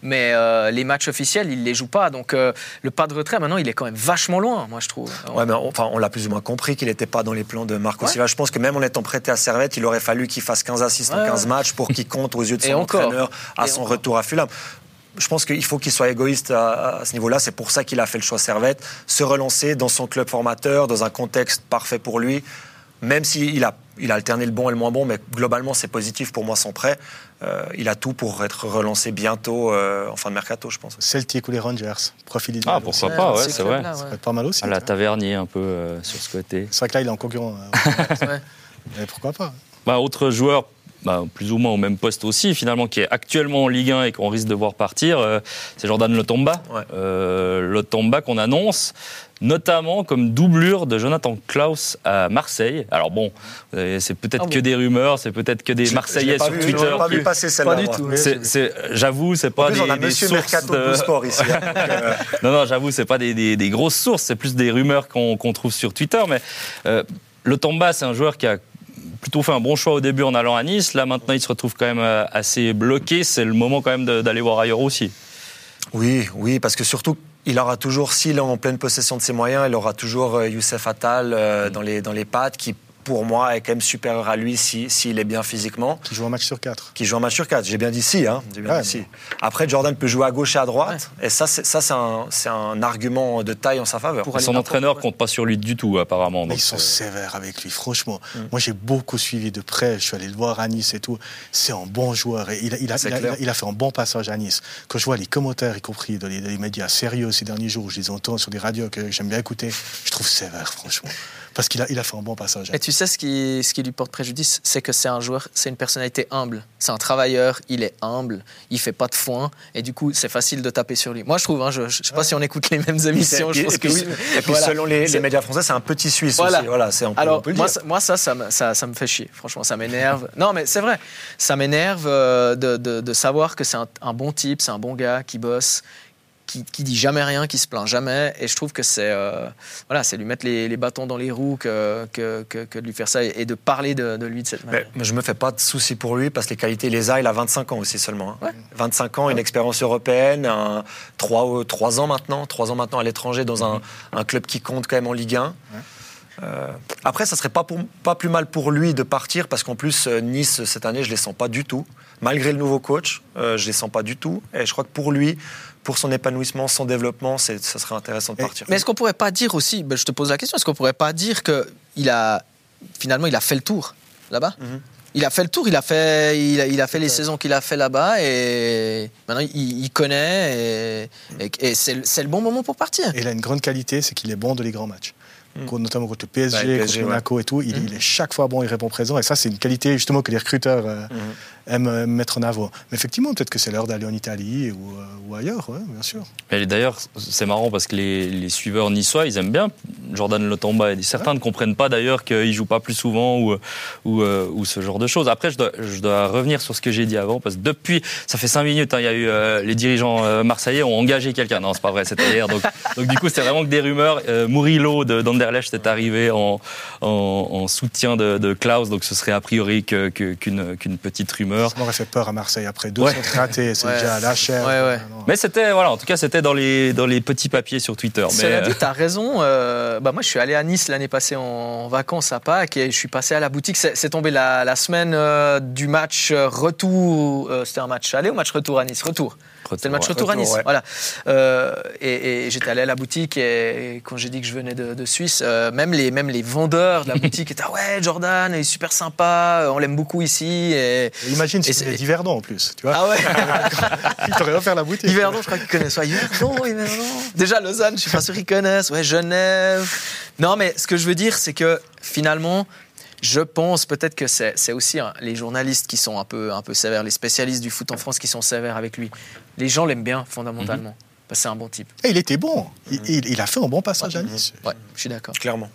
mais euh, les matchs officiels, il les joue pas. Donc euh, le pas de retrait, maintenant, il est quand même vachement loin, moi je trouve. Ouais, mais on, enfin, on l'a plus ou moins compris qu'il n'était pas dans les plans de Marco Silva. Je pense que même en étant prêté à Servette, il aurait fallu qu'il fasse 15 assists en 15 matchs pour qu'il compte aux yeux de son entraîneur à son retour à Fulham je pense qu'il faut qu'il soit égoïste à, ce niveau-là. C'est pour ça qu'il a fait le choix Servette, se relancer dans son club formateur, dans un contexte parfait pour lui. Même s'il a, il a alterné le bon et le moins bon, mais globalement c'est positif pour moi son prêt. Euh, il a tout pour être relancé bientôt euh, en fin de mercato, je pense. Celtic ou les Rangers, profil Ah, pourquoi pas, ouais, c'est vrai. Ça peut être pas mal aussi. À la tavernier un peu euh, sur ce côté. C'est vrai que là il est en concurrent. mais pourquoi pas bah, Autre joueur bah, plus ou moins au même poste aussi, finalement, qui est actuellement en Ligue 1 et qu'on risque de voir partir, euh, c'est Jordan Lotomba. Ouais. Euh, Lotomba qu'on annonce notamment comme doublure de Jonathan Klaus à Marseille. Alors bon, euh, c'est peut-être ah que des rumeurs, c'est peut-être que des Marseillais sur Twitter. pas vu passer celle-là. Pas du tout. J'avoue, c'est pas des, on a des Monsieur sources Mercato de... sport ici. Hein, euh, non, non, j'avoue, c'est pas des, des, grosses sources, c'est plus des rumeurs qu'on trouve sur Twitter. Mais euh, Lotomba, c'est un joueur qui a plutôt fait un bon choix au début en allant à Nice. Là, maintenant, il se retrouve quand même euh, assez bloqué. C'est le moment quand même d'aller voir ailleurs aussi. Oui, oui, parce que surtout, il aura toujours, s'il est en pleine possession de ses moyens, il aura toujours euh, Youssef Attal euh, dans, les, dans les pattes qui pour moi, est quand même supérieur à lui s'il si, est bien physiquement. Qui joue un match sur quatre. Qui joue un match sur quatre. J'ai bien dit si. Hein. Bien dit si. Après, Jordan peut jouer à gauche et à droite. Et ça, c'est un, un, argument de taille en sa faveur. Pour son entraîneur compte pas sur lui du tout, apparemment. ils sont sévères avec lui, franchement. Mm. Moi, j'ai beaucoup suivi de près. Je suis allé le voir à Nice et tout. C'est un bon joueur. Et il, a, il, a, il, a, fait un bon passage à Nice. Quand je vois les commentaires, y compris dans les, dans les médias sérieux ces derniers jours, je les entends sur des radios que j'aime bien écouter, je trouve sévère, franchement parce qu'il a, il a fait un bon passage. Et tu sais ce qui, ce qui lui porte préjudice, c'est que c'est un joueur, c'est une personnalité humble. C'est un travailleur, il est humble, il fait pas de foin, et du coup, c'est facile de taper sur lui. Moi, je trouve, hein, je, ne sais pas si on écoute les mêmes émissions, je pense que oui. Et puis, selon les, les, médias français, c'est un petit Suisse voilà. aussi. Voilà, c'est Alors, moi, ça, moi, ça, ça, ça, ça, me fait chier. Franchement, ça m'énerve. non, mais c'est vrai, ça m'énerve euh, de, de, de, savoir que c'est un, un bon type, c'est un bon gars qui bosse qui, qui, dit jamais rien, qui se plaint jamais. Et je trouve que c'est euh, voilà, c'est lui mettre les, les, bâtons dans les roues que, que, que, que, de lui faire ça et, de parler de, de, lui de cette manière. Mais, je me fais pas de soucis pour lui parce que les qualités, les a. Il a 25 ans aussi seulement. Hein. 25 ans, une expérience européenne, un, 3, 3 ans maintenant, 3 ans maintenant à l'étranger dans un, un, club qui compte quand même en Ligue 1. Euh, après, ça serait pas, pour, pas plus mal pour lui de partir parce qu'en plus, euh, Nice, cette année, je les sens pas du tout. Malgré le nouveau coach, euh, je les sens pas du tout. Et je crois que pour lui, pour son épanouissement, son développement, ça serait intéressant de partir. Mais est-ce qu'on pourrait pas dire aussi, ben, je te pose la question, est-ce qu'on pourrait pas dire que il a finalement il a fait le tour là-bas? Mhm. Il a fait le tour, il a fait, il a, il a fait les saisons qu'il a fait là-bas et maintenant il, il connaît et, et, c'est le bon moment pour partir. Et il a une grande qualité, c'est qu'il est bon de les grands matchs. Mm. notamment contre le PSG, contre Monaco et tout. Il, mm. il, est chaque fois bon, il répond présent. Et ça, c'est une qualité justement que les recruteurs euh, mm. Aiment euh, mettre en avant. Mais effectivement, peut-être que c'est l'heure d'aller en Italie ou, euh, ou ailleurs, ouais, bien sûr. D'ailleurs, c'est marrant parce que les, les, suiveurs niçois, ils aiment bien Jordan Lotomba. Et certains ne comprennent pas d'ailleurs qu'il joue pas plus souvent ou, ou, ou, ce genre de choses. Après, je dois, je dois revenir sur ce que j'ai dit avant parce que depuis, ça fait cinq minutes, hein, il y a eu les dirigeants marseillais ont engagé quelqu'un. Non, c'est pas vrai, c'était hier. Donc, donc du coup, c'est vraiment que des rumeurs. Murillo d'Ander Anderlecht est arrivé en, en, en soutien de, de, Klaus, donc ce serait a priori qu'une qu'une petite rumeur. Ça m'aurait fait peur à Marseille après deux ouais. ratés, c'est ouais. déjà à la chair. Ouais, mais c'était, voilà, en tout cas, c'était dans les, dans les petits papiers sur Twitter. Cela mais, dit, t'as raison. Euh, bah moi, je suis allé à Nice l'année passée en vacances à Pâques et je suis passé à la boutique. C'est tombé la, la semaine euh, du match retour. Euh, c'était un match aller ou match retour à Nice? Retour. C'était le match retour, à Nice. Ouais. Voilà. Euh, et, et j'étais allé à la boutique et, quand j'ai dit que je venais de, de Suisse, euh, même, les, même les vendeurs de la boutique étaient ah ouais Jordan, il est super sympa, on l'aime beaucoup ici. Et, imagine si c'était d'Hiverdon en plus, tu vois. Ah ouais. il t'aurait offert la boutique. Yverdon, je crois qu'ils connaissent. Ouais, Yverdon, Yverdon. Déjà Lausanne, je suis pas sûr qu'ils connaissent. Ouais, Genève. Non, mais ce que je veux dire, c'est que finalement, Je pense peut-être que c'est aussi hein, les journalistes qui sont un peu, un peu sévères, les spécialistes du foot en France qui sont sévères avec lui. Les gens l'aiment bien fondamentalement. Mhm. c'est un bon type. Et il était bon. Il, il, a fait un bon passage à Nice. Ouais, je suis d'accord. Clairement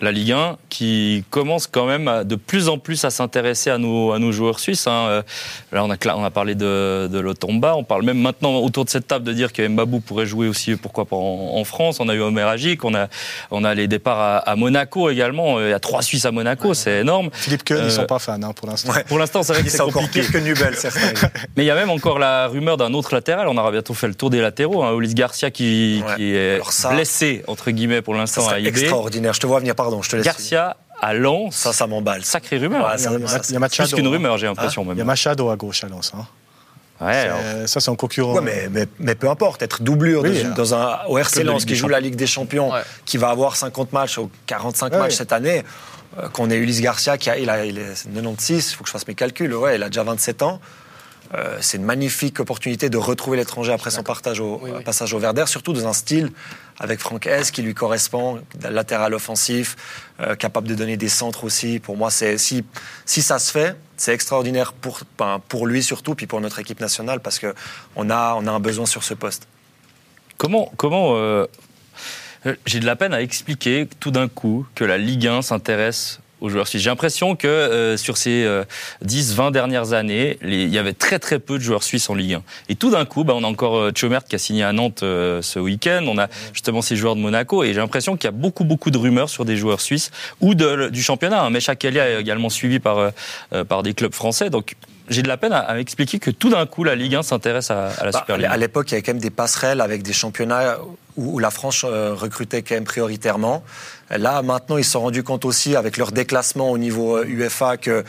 la Ligue 1 qui commence quand même de plus en plus à s'intéresser à nos, à nos joueurs suisses. Hein. Euh, là, on a, on a parlé de, de Lotomba. On parle même maintenant autour de cette table de dire que Mbabou pourrait jouer aussi, pourquoi pas en, France. On a eu Omer Agic, on a, on a les départs à, Monaco également. Il y a trois Suisses à Monaco, c'est énorme. Philippe Keun, ils ne sont euh, pas fans hein, pour l'instant. Pour l'instant, c'est vrai que c'est compliqué. encore pire que Nubel, Mais il y a même encore la rumeur d'un autre latéral. On aura bientôt fait le tour des latéraux. Hein. Ulysse Garcia qui, qui est blessé, entre guillemets, pour l'instant à IB. extraordinaire. Je te vois venir, pardon, je te laisse. Garcia, à Lens. Ça, ça m'emballe. Sacrée rumeur. il, y a, Plus qu'une rumeur, j'ai l'impression. même. Il y a Machado à gauche à Lens. Hein. Ouais, Ça, c'est un concurrent. Ouais, mais, mais, mais, peu importe, être doublure dans, un au RC Lens qui joue la Ligue des Champions, qui va avoir 50 matchs ou 45 matchs cette année, euh, qu'on ait Ulysse Garcia qui a, il, a, il est 96, il faut que je fasse mes calculs, ouais, il a déjà 27 ans. Euh, c'est une magnifique opportunité de retrouver l'étranger après son partage au, passage au Verder, surtout dans un style avec Franck S qui lui correspond, latéral offensif, euh, capable de donner des centres aussi. Pour moi, c'est si, si ça se fait, c'est extraordinaire pour, ben, pour lui surtout, puis pour notre équipe nationale, parce qu'on a, on a un besoin sur ce poste. Comment, comment euh, j'ai de la peine à expliquer tout d'un coup que la Ligue 1 s'intéresse aux joueurs suisses. J'ai l'impression que euh, sur ces 10-20 euh, dernières années, il y avait très très peu de joueurs suisses en Ligue 1. Et tout d'un coup, bah, on a encore euh, Chomert qui a signé à Nantes ce week-end. On a justement ces joueurs de Monaco. Et j'ai l'impression qu'il y a beaucoup beaucoup de rumeurs sur des joueurs suisses ou de, du championnat. Hein. Mecha Kelia est également suivi par, par des clubs français. Donc j'ai de la peine à, expliquer que tout d'un coup, la Ligue 1 s'intéresse à, la bah, Super League. À l'époque, il y avait quand même des passerelles avec des championnats où, la France euh, recrutait quand même prioritairement. Là, maintenant, ils se sont rendus compte aussi, avec leur déclassement au niveau UEFA, euh, que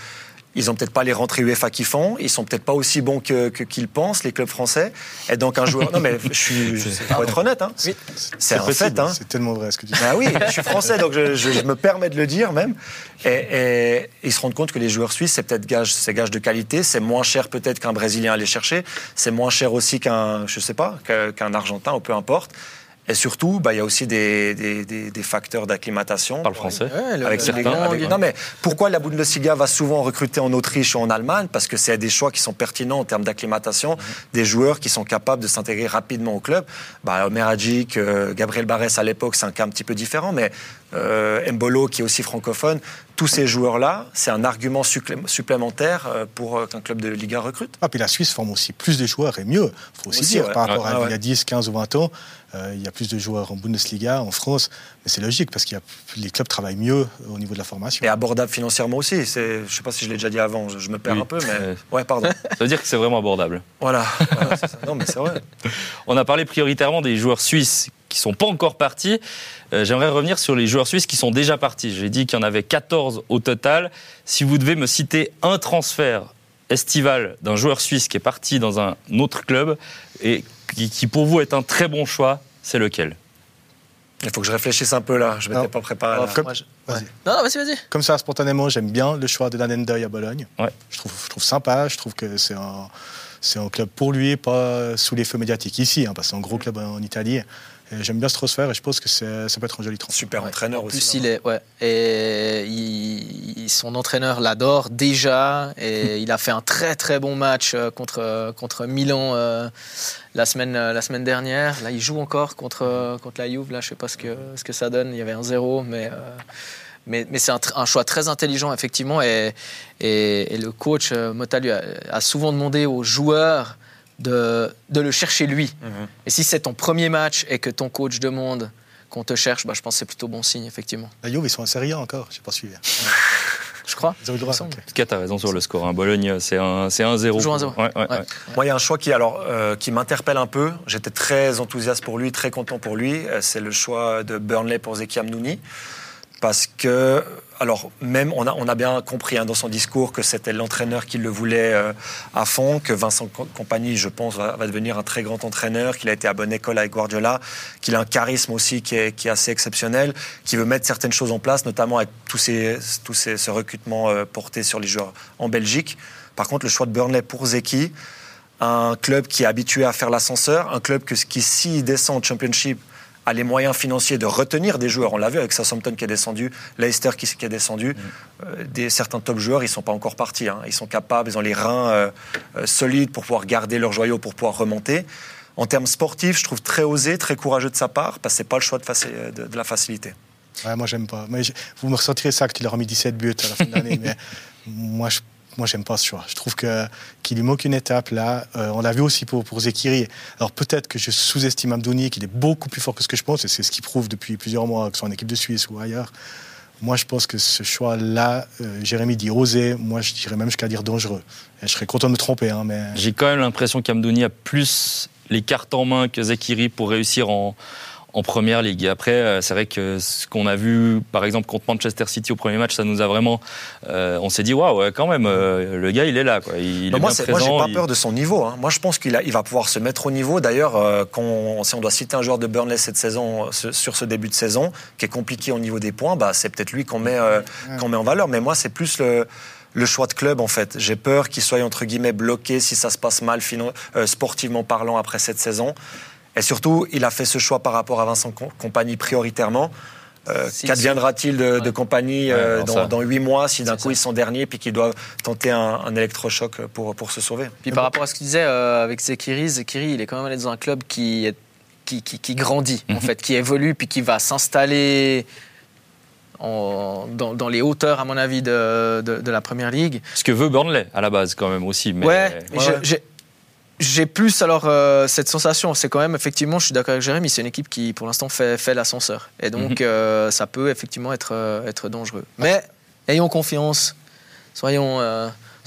ils ont peut-être pas les rentrées UEFA qu'ils font. Ils sont peut-être pas aussi bons que, qu'ils pensent, les clubs français. Et donc, un joueur. Non, mais je suis. Pour être honnête, hein. C'est un fait. Hein. C'est tellement vrai ce que tu dis. Ah oui, je suis français, donc je, me permets de le dire même. Et, ils se rendent compte que les joueurs suisses, c'est peut-être gage, c'est gage de qualité. C'est moins cher peut-être qu'un Brésilien à les chercher. C'est moins cher aussi qu'un, je sais pas, qu'un Argentin ou peu importe. Et surtout, bah, il y a aussi des, des, des, facteurs d'acclimatation. Par le français avec certains. non, mais pourquoi la Bundesliga va souvent recruter en Autriche ou en Allemagne? Parce que c'est des choix qui sont pertinents en termes d'acclimatation, mhm. des joueurs qui sont capables de s'intégrer rapidement au club. Bah, Meragic, euh, Gabriel Barès à l'époque, c'est un cas un petit peu différent, mais euh, Mbolo qui est aussi francophone, tous ces joueurs-là, c'est un argument supplémentaire euh, pour qu'un club de Liga recrute. Ah, puis la Suisse forme aussi plus de joueurs et mieux. Il faut aussi, dire, par rapport à il y a 10, 15 ou 20 ans, euh, il y a plus de joueurs en Bundesliga, en France, mais c'est logique parce que les clubs travaillent mieux au niveau de la formation. Et abordable financièrement aussi. Je ne sais pas si je l'ai déjà dit avant, je, me perds un peu, mais ouais, pardon. Ça veut dire que c'est vraiment abordable. Voilà. non, mais c'est vrai. On a parlé prioritairement des joueurs suisses qui sont pas encore partis. Euh, j'aimerais revenir sur les joueurs suisses qui sont déjà partis. J'ai dit qu'il y en avait 14 au total. Si vous devez me citer un transfert estival d'un joueur suisse qui est parti dans un autre club et qui, pour vous est un très bon choix, c'est lequel? Il faut que je réfléchisse un peu là, je ne m'étais pas préparé. Comme... Non, non, vas-y, vas-y. Comme ça, spontanément, j'aime bien le choix de Danendoy à Bologne. Ouais. Je, trouve, je trouve sympa, je trouve que c'est un, c'est un club pour lui, pas sous les feux médiatiques ici, hein, parce que c'est un gros club en Italie. J'aime bien ce transfert et je pense que ça peut être un joli transfert. Super entraîneur aussi. Plus il est, ouais. Et son entraîneur l'adore déjà et il a fait un très très bon match euh, contre contre Milan euh, la semaine la semaine dernière. Là, il joue encore contre contre la Juve. Là, je sais pas ce que ce que ça donne. Il y avait un zéro, mais euh, mais, mais c'est un, choix très intelligent, effectivement. Et, et, le coach Mota lui a, souvent demandé aux joueurs de, de le chercher lui. Mhm. Et si c'est ton premier match et que ton coach demande qu'on te cherche, bah, je pense que c'est plutôt bon signe, effectivement. La Juve, ils sont en Serie A encore, je n'ai pas suivi. je crois. Ils ont eu le droit. En tout cas, tu as raison sur le score. Hein. Bologne, c'est 1-0. Toujours 1-0. Ouais, ouais, Moi, il y a un choix qui, alors, euh, qui m'interpelle un peu. J'étais très enthousiaste pour lui, très content pour lui. Euh, c'est le choix de Burnley pour Zeki Amnouni. Parce que alors même on a, bien compris hein, dans son discours que c'était l'entraîneur qui le voulait euh, à fond, que Vincent Compagnie, je pense, va, devenir un très grand entraîneur, qu'il a été à bonne école avec Guardiola, qu'il a un charisme aussi qui est, assez exceptionnel, qui veut mettre certaines choses en place, notamment avec tous ce recrutement euh, porté sur les joueurs en Belgique. Par contre, le choix de Burnley pour Zeki, un club qui est habitué à faire l'ascenseur, un club qui, s'il descend au Championship, a les moyens financiers de retenir des joueurs. On l'a vu avec Southampton qui est descendu, Leicester qui, qui est descendu. Mm. Euh, des, certains top joueurs, ils sont pas encore partis. Hein. Ils sont capables, ils ont les reins euh, euh, solides pour pouvoir garder leurs joyaux, pour pouvoir remonter. En termes sportifs, je trouve très osé, très courageux de sa part, parce que c'est pas le choix de, de, de la facilité. Ouais, moi, j'aime pas. Mais vous me ressentirez ça qu'il aura mis 17 buts à la fin de l'année, mais moi, je moi, j'aime pas ce choix. Je trouve que qu'il lui manque une étape là. Euh, on l'a vu aussi pour pour Zekiri. Alors peut-être que je sous-estime Amdouni, qu'il est beaucoup plus fort que ce que je pense, et c'est ce qu'il prouve depuis plusieurs mois, que ce soit en équipe de Suisse ou ailleurs. Moi, je pense que ce choix-là, euh, Jérémy dit osé. Moi, je dirais même jusqu'à dire dangereux. Et je serais content de me tromper, hein, mais j'ai quand même l'impression qu'Amdouni a plus les cartes en main que Zekiri pour réussir en en première ligue. Et après, euh, c'est vrai que ce qu'on a vu, par exemple, contre Manchester City au premier match, ça nous a vraiment. Euh, on s'est dit, waouh, quand même, euh, le gars, il est là. Quoi. Il est moi, j'ai pas peur de son niveau. Hein. Moi, je pense qu'il il va pouvoir se mettre au niveau. D'ailleurs, si on doit citer un joueur de Burnley cette saison, sur ce début de saison, qui est compliqué au niveau des points, bah, c'est peut-être lui qu'on met, qu'on met en valeur. Mais moi, c'est plus le le choix de club en fait. J'ai peur qu'il soit entre guillemets bloqué si ça se passe mal sportivement parlant après cette saison. Et surtout, il a fait ce choix par rapport à Vincent Compagnie prioritairement. Euh, Qu'adviendra-t-il de, compagnie euh, dans huit mois si d'un coup ils sont derniers puis qu'ils doivent tenter un, électrochoc pour, pour se sauver? Puis par rapport à ce qu'il disait euh, avec Zekiri, Zekiri il est quand même allé dans un club qui, qui, qui, grandit en mhm. fait, qui évolue puis qui va s'installer dans, dans, les hauteurs, à mon avis, de, de, la première ligue. Ce que veut Burnley à la base, quand même aussi. Mais... Ouais, ouais. J'ai plus alors euh, cette sensation. C'est quand même effectivement, je suis d'accord avec Jérémy, c'est une équipe qui pour l'instant fait, fait l'ascenseur. Et donc mhm. euh, ça peut effectivement être, euh, être dangereux. Mais ayons confiance, soyons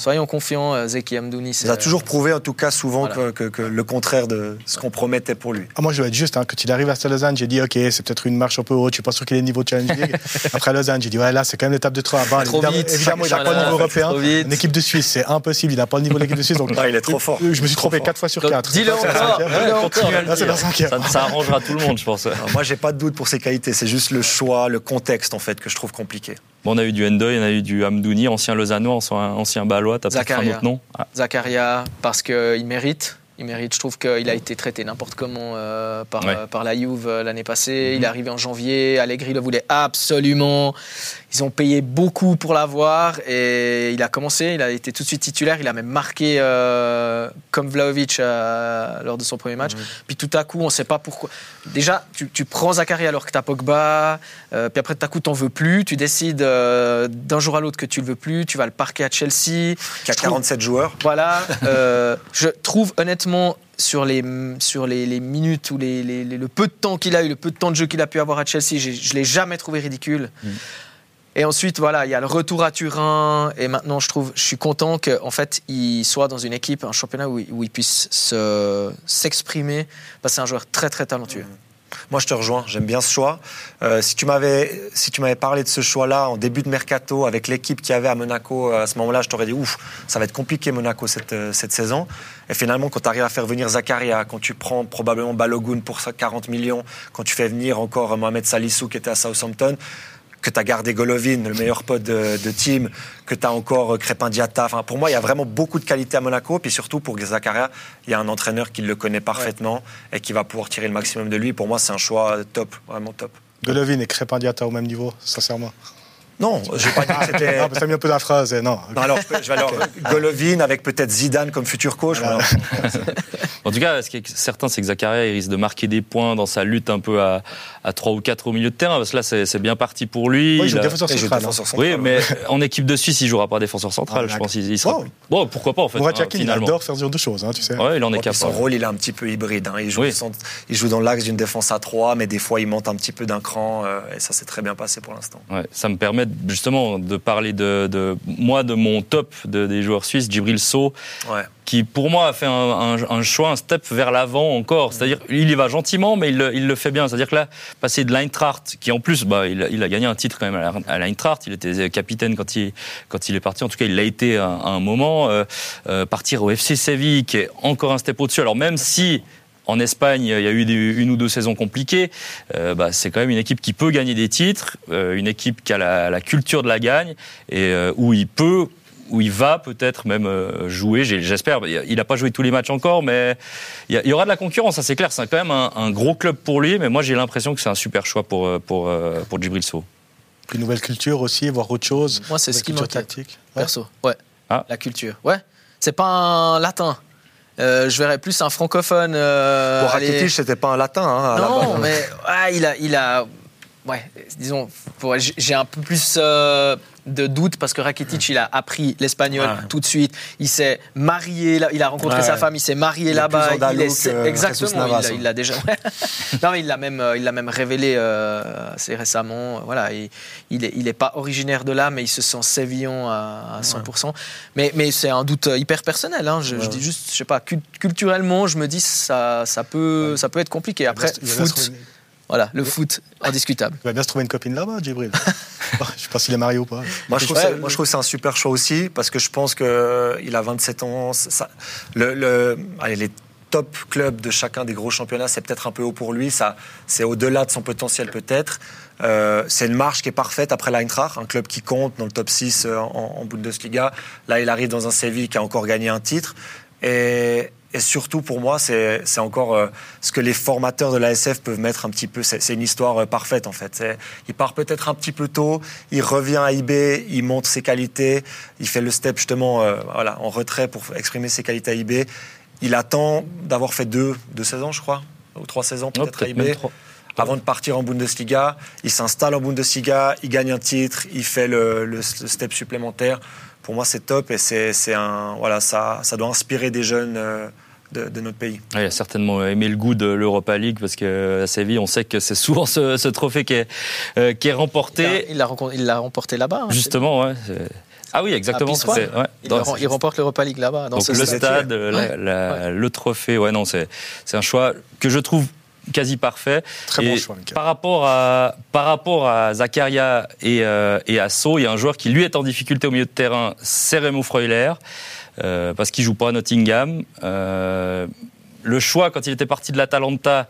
soyons confiants, euh, Zeki Amdouni. Il a toujours prouvé, en tout cas, souvent que, le contraire de ce qu'on promettait pour lui. Ah, moi, je vais être juste. Hein, quand il arrive à Lausanne, j'ai dit, OK, c'est peut-être une marche un peu haute. Je suis pas sûr qu'il ait le niveau Challenge League. Après Lausanne, j'ai dit, ouais, là, c'est quand même l'étape de 3 à évidemment, évidemment, il n'a pas le niveau européen. Une équipe de Suisse, c'est impossible. Il n'a pas le niveau de l'équipe de Suisse. Donc, ah, il est trop fort. Je me suis trompé 4 fois sur 4. Dis-le encore. Ça arrangera tout le monde, je pense. Moi, j'ai pas de doute pour ses qualités. C'est juste le choix, le contexte, en fait, que je trouve compliqué. Bon, on a eu du Endoy, on a eu du Amdouni, ancien Lausannois, ancien Balois. T'as peut-être un autre nom? Ah. Zakaria, parce qu'il mérite. Il mérite. Je trouve qu'il a été traité n'importe comment euh, par, euh, par la Juve euh, l'année passée. Il est mhm. arrivé en janvier. Allegri le voulait absolument. Ils ont payé beaucoup pour l'avoir et il a commencé, il a été tout de suite titulaire, il a même marqué euh, comme Vlaovic lors de son premier match. Puis tout à coup, on ne sait pas pourquoi. Déjà, tu, tu prends Zachary alors que tu as Pogba, puis après tout à coup, tu n'en veux plus, tu décides d'un jour à l'autre que tu le veux plus, tu vas le parquer à Chelsea. Qui a 47 joueurs. Voilà. je trouve honnêtement sur les, sur les, les minutes ou les, les, le peu de temps qu'il a eu, le peu de temps de jeu qu'il a pu avoir à Chelsea, je ne l'ai jamais trouvé ridicule. Mm. Et ensuite, voilà, il y a le retour à Turin. Et maintenant, je trouve, je suis content qu'en fait, il soit dans une équipe, un championnat où, où il puisse s'exprimer. parce que c'est un joueur très, très talentueux. Moi, je te rejoins. J'aime bien ce choix. Euh, si tu m'avais, si tu m'avais parlé de ce choix-là en début de mercato avec l'équipe qu'il y avait à Monaco à ce moment-là, je t'aurais dit ouf, ça va être compliqué Monaco cette, euh, cette saison. Et finalement, quand tu arrives à faire venir Zakaria, quand tu prends probablement Balogun pour 40 millions, quand tu fais venir encore Mohamed Salissou qui était à Southampton, que tu as gardé Golovin, le meilleur pote de, de team, que tu as encore euh, Crépin Diata. Enfin, pour moi, il y a vraiment beaucoup de qualité à Monaco. Puis surtout, pour Zakaria, il y a un entraîneur qui le connaît parfaitement et qui va pouvoir tirer le maximum de lui. Pour moi, c'est un choix top, vraiment top. Golovin et Crépin Diata au même niveau, sincèrement non, je vais pas dire que c'était. non, ça mis un peu la phrase, non. non alors, je vais alors Golovin avec peut-être Zidane comme futur coach. en tout cas, ce qui est certain, c'est que Zakaria il risque de marquer des points dans sa lutte un peu à, à 3 ou 4 au milieu de terrain, parce que là, c'est bien parti pour lui. Oui, il joue défenseur central. Hein. Oui, mais en équipe de Suisse, il jouera pas défenseur central. Ah, je pense qu'il sera. Bon, pourquoi pas en fait. Hein, il adore faire ce genre de choses, hein, tu sais. Ouais, il en est capable. Son rôle, il est un petit peu hybride. Hein. Il, joue il joue dans l'axe d'une défense à 3, mais des fois, il monte un petit peu d'un cran, euh, et ça s'est très bien passé pour l'instant. Ouais, ça me permet justement de parler de, de, moi de mon top de, des joueurs suisses, Djibril So, qui pour moi a fait un, un, choix, un step vers l'avant encore. C'est-à-dire, il y va gentiment, mais il le, il le fait bien. C'est-à-dire que là, passer de l'Eintracht, qui en plus, bah, il, il, a gagné un titre quand même à l'Eintracht, il était capitaine quand il, quand il est parti, en tout cas il l'a été à, un moment, euh, euh, partir au FC Séville, qui est encore un step au-dessus. Alors même si en Espagne, il y a eu une ou deux saisons compliquées. Euh, bah, c'est quand même une équipe qui peut gagner des titres, euh, une équipe qui a la, culture de la gagne et euh, où il peut où il va peut-être même jouer. J'espère. Il n'a pas joué tous les matchs encore, mais il y, aura de la concurrence, ça c'est clair. C'est quand même un, gros club pour lui, mais moi j'ai l'impression que c'est un super choix pour, pour, pour Djibril Sow. Une nouvelle culture aussi, voir autre chose. Moi, c'est ce qui tactique. Perso, ouais. Ah. La culture, ouais. C'est pas un latin. Je verrais plus un francophone. Euh, pour Rakitic, c'était pas un latin. Hein, non, mais ah, il a, il a, ouais, disons, j'ai un peu plus de doute parce que Rakitic, il a appris l'espagnol tout de suite. Il s'est marié, il a rencontré sa femme, il s'est marié là-bas. Il est, exactement, il l'a déjà. non, il l'a même, euh, il l'a même révélé euh, assez récemment. Voilà, il, il est, il est pas originaire de là, mais il se sent sévillan à, 100%. Mais, mais c'est un doute hyper personnel. Hein. Je, dis juste, je sais pas, culturellement, je me dis ça, ça peut, ça peut être compliqué. Après, foot. Voilà, le foot, indiscutable. Il va bien se trouver une copine là-bas, Djibril. je ne sais pas s'il est marié ou pas. Moi, je trouve, que c'est un super choix aussi, parce que je pense qu'il a 27 ans. Ça, le, allez, les top clubs de chacun des gros championnats, c'est peut-être un peu haut pour lui. Ça, c'est au-delà de son potentiel peut-être. Euh, c'est une marche qui est parfaite après l'Eintracht, un club qui compte dans le top 6 euh, en, en Bundesliga. Là, il arrive dans un Séville qui a encore gagné un titre. Et, et surtout, pour moi, c'est encore euh, ce que les formateurs de l'ASF peuvent mettre un petit peu. C'est une histoire euh, parfaite, en fait. Il part peut-être un petit peu tôt, il revient à IB, il montre ses qualités, il fait le step justement euh, voilà, en retrait pour exprimer ses qualités à IB. Il attend d'avoir fait deux, deux saisons, je crois, ou trois saisons peut-être à IB. Avant de partir en Bundesliga, il s'installe en Bundesliga, il gagne un titre, il fait le, le step supplémentaire pour moi, c'est top et c'est un voilà, ça, ça doit inspirer des jeunes. Euh, de, notre pays. il a certainement aimé le goût de l'Europa League parce qu'à Séville, on sait que c'est souvent ce, trophée qui est, euh, qui est remporté. Il l'a remporté là-bas. Hein, Justement, ouais. Ah oui, exactement. Ouais, il, remporte l'Europa League là-bas. Donc le stade, le trophée, ouais, non, c'est un choix que je trouve quasi parfait. Très bon choix, Par rapport à, par rapport à Zakaria et, euh, et à So, il y a un joueur qui lui est en difficulté au milieu de terrain, c'est Remo Freuler, euh, parce qu'il joue pas à Nottingham. Euh, le choix, quand il était parti de l'Atalanta,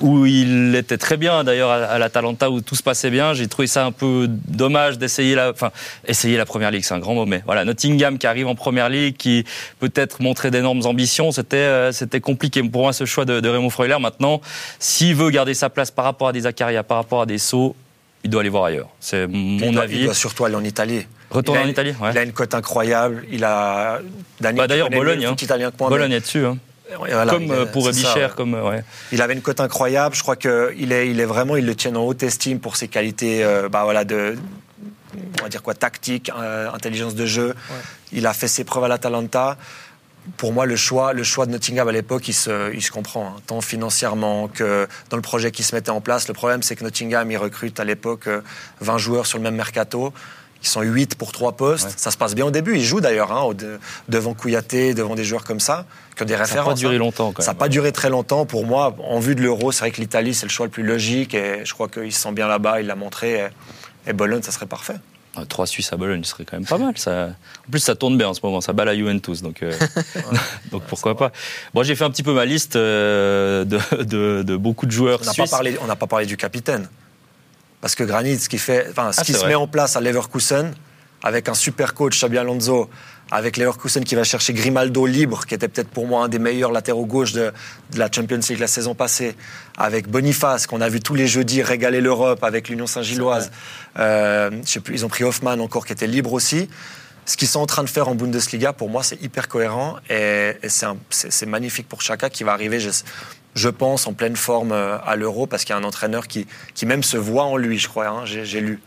où il était très bien d'ailleurs à, l'Atalanta où tout se passait bien. J'ai trouvé ça un peu dommage d'essayer la, enfin, essayer la première ligue, c'est un grand mot, mais voilà, Nottingham qui arrive en première ligue, qui peut-être montrait d'énormes ambitions, c'était, euh, c'était compliqué pour moi ce choix de, de Remo Freuler. Maintenant, s'il veut garder sa place par rapport à des Zakaria, par rapport à des Sauts, il doit aller voir ailleurs. C'est mon avis. Il doit surtout aller en Italie. Retourner en Italie, ouais. Il a une cote incroyable. Il a. bah, D'ailleurs, Bologne. Hein. Bologne est dessus. Hein comme euh, pour Bicher, comme euh, ouais. Il avait une cote incroyable. Je crois qu'il est, il est vraiment, il le tient en haute estime pour ses qualités, euh, bah voilà, de, on va dire quoi, tactique, intelligence de jeu. Il a fait ses preuves à l'Atalanta. Pour moi, le choix, le choix de Nottingham à l'époque, il se, il se comprend, hein, tant financièrement que dans le projet qui se mettait en place. Le problème, c'est que Nottingham, il recrute à l'époque 20 joueurs sur le même mercato. Ils sont 8 pour 3 postes. Ça se passe bien au début. Ils jouent d'ailleurs hein, devant Kouyaté, devant des joueurs comme ça, ont des références. Ça n'a pas duré hein. longtemps. ça n'a pas duré très longtemps. Pour moi, en vue de l'euro, c'est vrai que l'Italie, c'est le choix le plus logique. Et je crois qu'il se sent bien là-bas. Il l'a montré. Et, Bologne, ça serait parfait. Ah, trois Suisses à Bologne, ce serait quand même pas mal. Ça... En plus, ça tourne bien en ce moment. Ça bat la Juventus, donc, euh, donc pourquoi pas. Bon, j'ai fait un petit peu ma liste euh, de, de, beaucoup de joueurs on suisses. Pas parlé, on n'a pas parlé du capitaine. Parce que Granit, ce qui, fait, enfin, ce ah, qui se met en place à Leverkusen, avec un super coach, Xabi Alonso, avec Leverkusen qui va chercher Grimaldo libre, qui était peut-être pour moi un des meilleurs latéraux gauche de, la Champions League la saison passée, avec Boniface, qu'on a vu tous les jeudis régaler l'Europe avec l'Union Saint-Gilloise. Euh, je sais plus, ils ont pris Hoffman encore, qui était libre aussi. Ce qu'ils sont en train de faire en Bundesliga, pour moi, c'est hyper cohérent et, c'est magnifique pour chacun qui va arriver, je, pense, en pleine forme euh, à l'Euro parce qu'il y a un entraîneur qui, qui même se voit en lui, je crois. Hein, j'ai lu.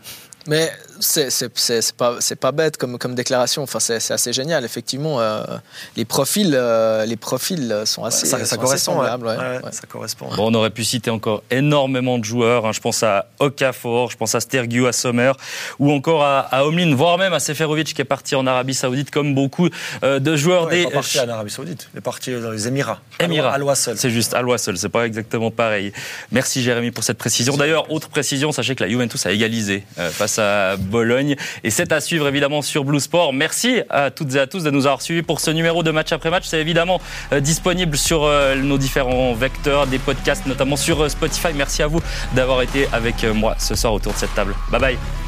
Mais c'est pas, pas bête comme, comme déclaration. Enfin, c'est assez génial. Effectivement, euh, les, profils, euh, les profils sont assez, ça, ça correspond, ça correspond. Bon, on aurait pu citer encore énormément de joueurs. Hein. Je pense à Okafor, je pense à Stergiu, à Sommer, ou encore à, à Omlin, voire même à Seferovic qui est parti en Arabie Saoudite, comme beaucoup euh, de joueurs des. Il est pas parti en Arabie Saoudite, il est parti dans les Émirats. Émirats. Wassel. C'est juste Al Wassel, c'est pas exactement pareil. Merci Jérémy pour cette précision. D'ailleurs, autre précision, sachez que la Juventus a égalisé face à Bologne. Et c'est à suivre évidemment sur Blue Sport. Merci à toutes et à tous de nous avoir suivis pour ce numéro de match après match. C'est évidemment euh, disponible sur euh, nos différents vecteurs, des podcasts, notamment sur euh, Spotify. Merci à vous d'avoir été avec moi ce soir autour de cette table. Bye bye.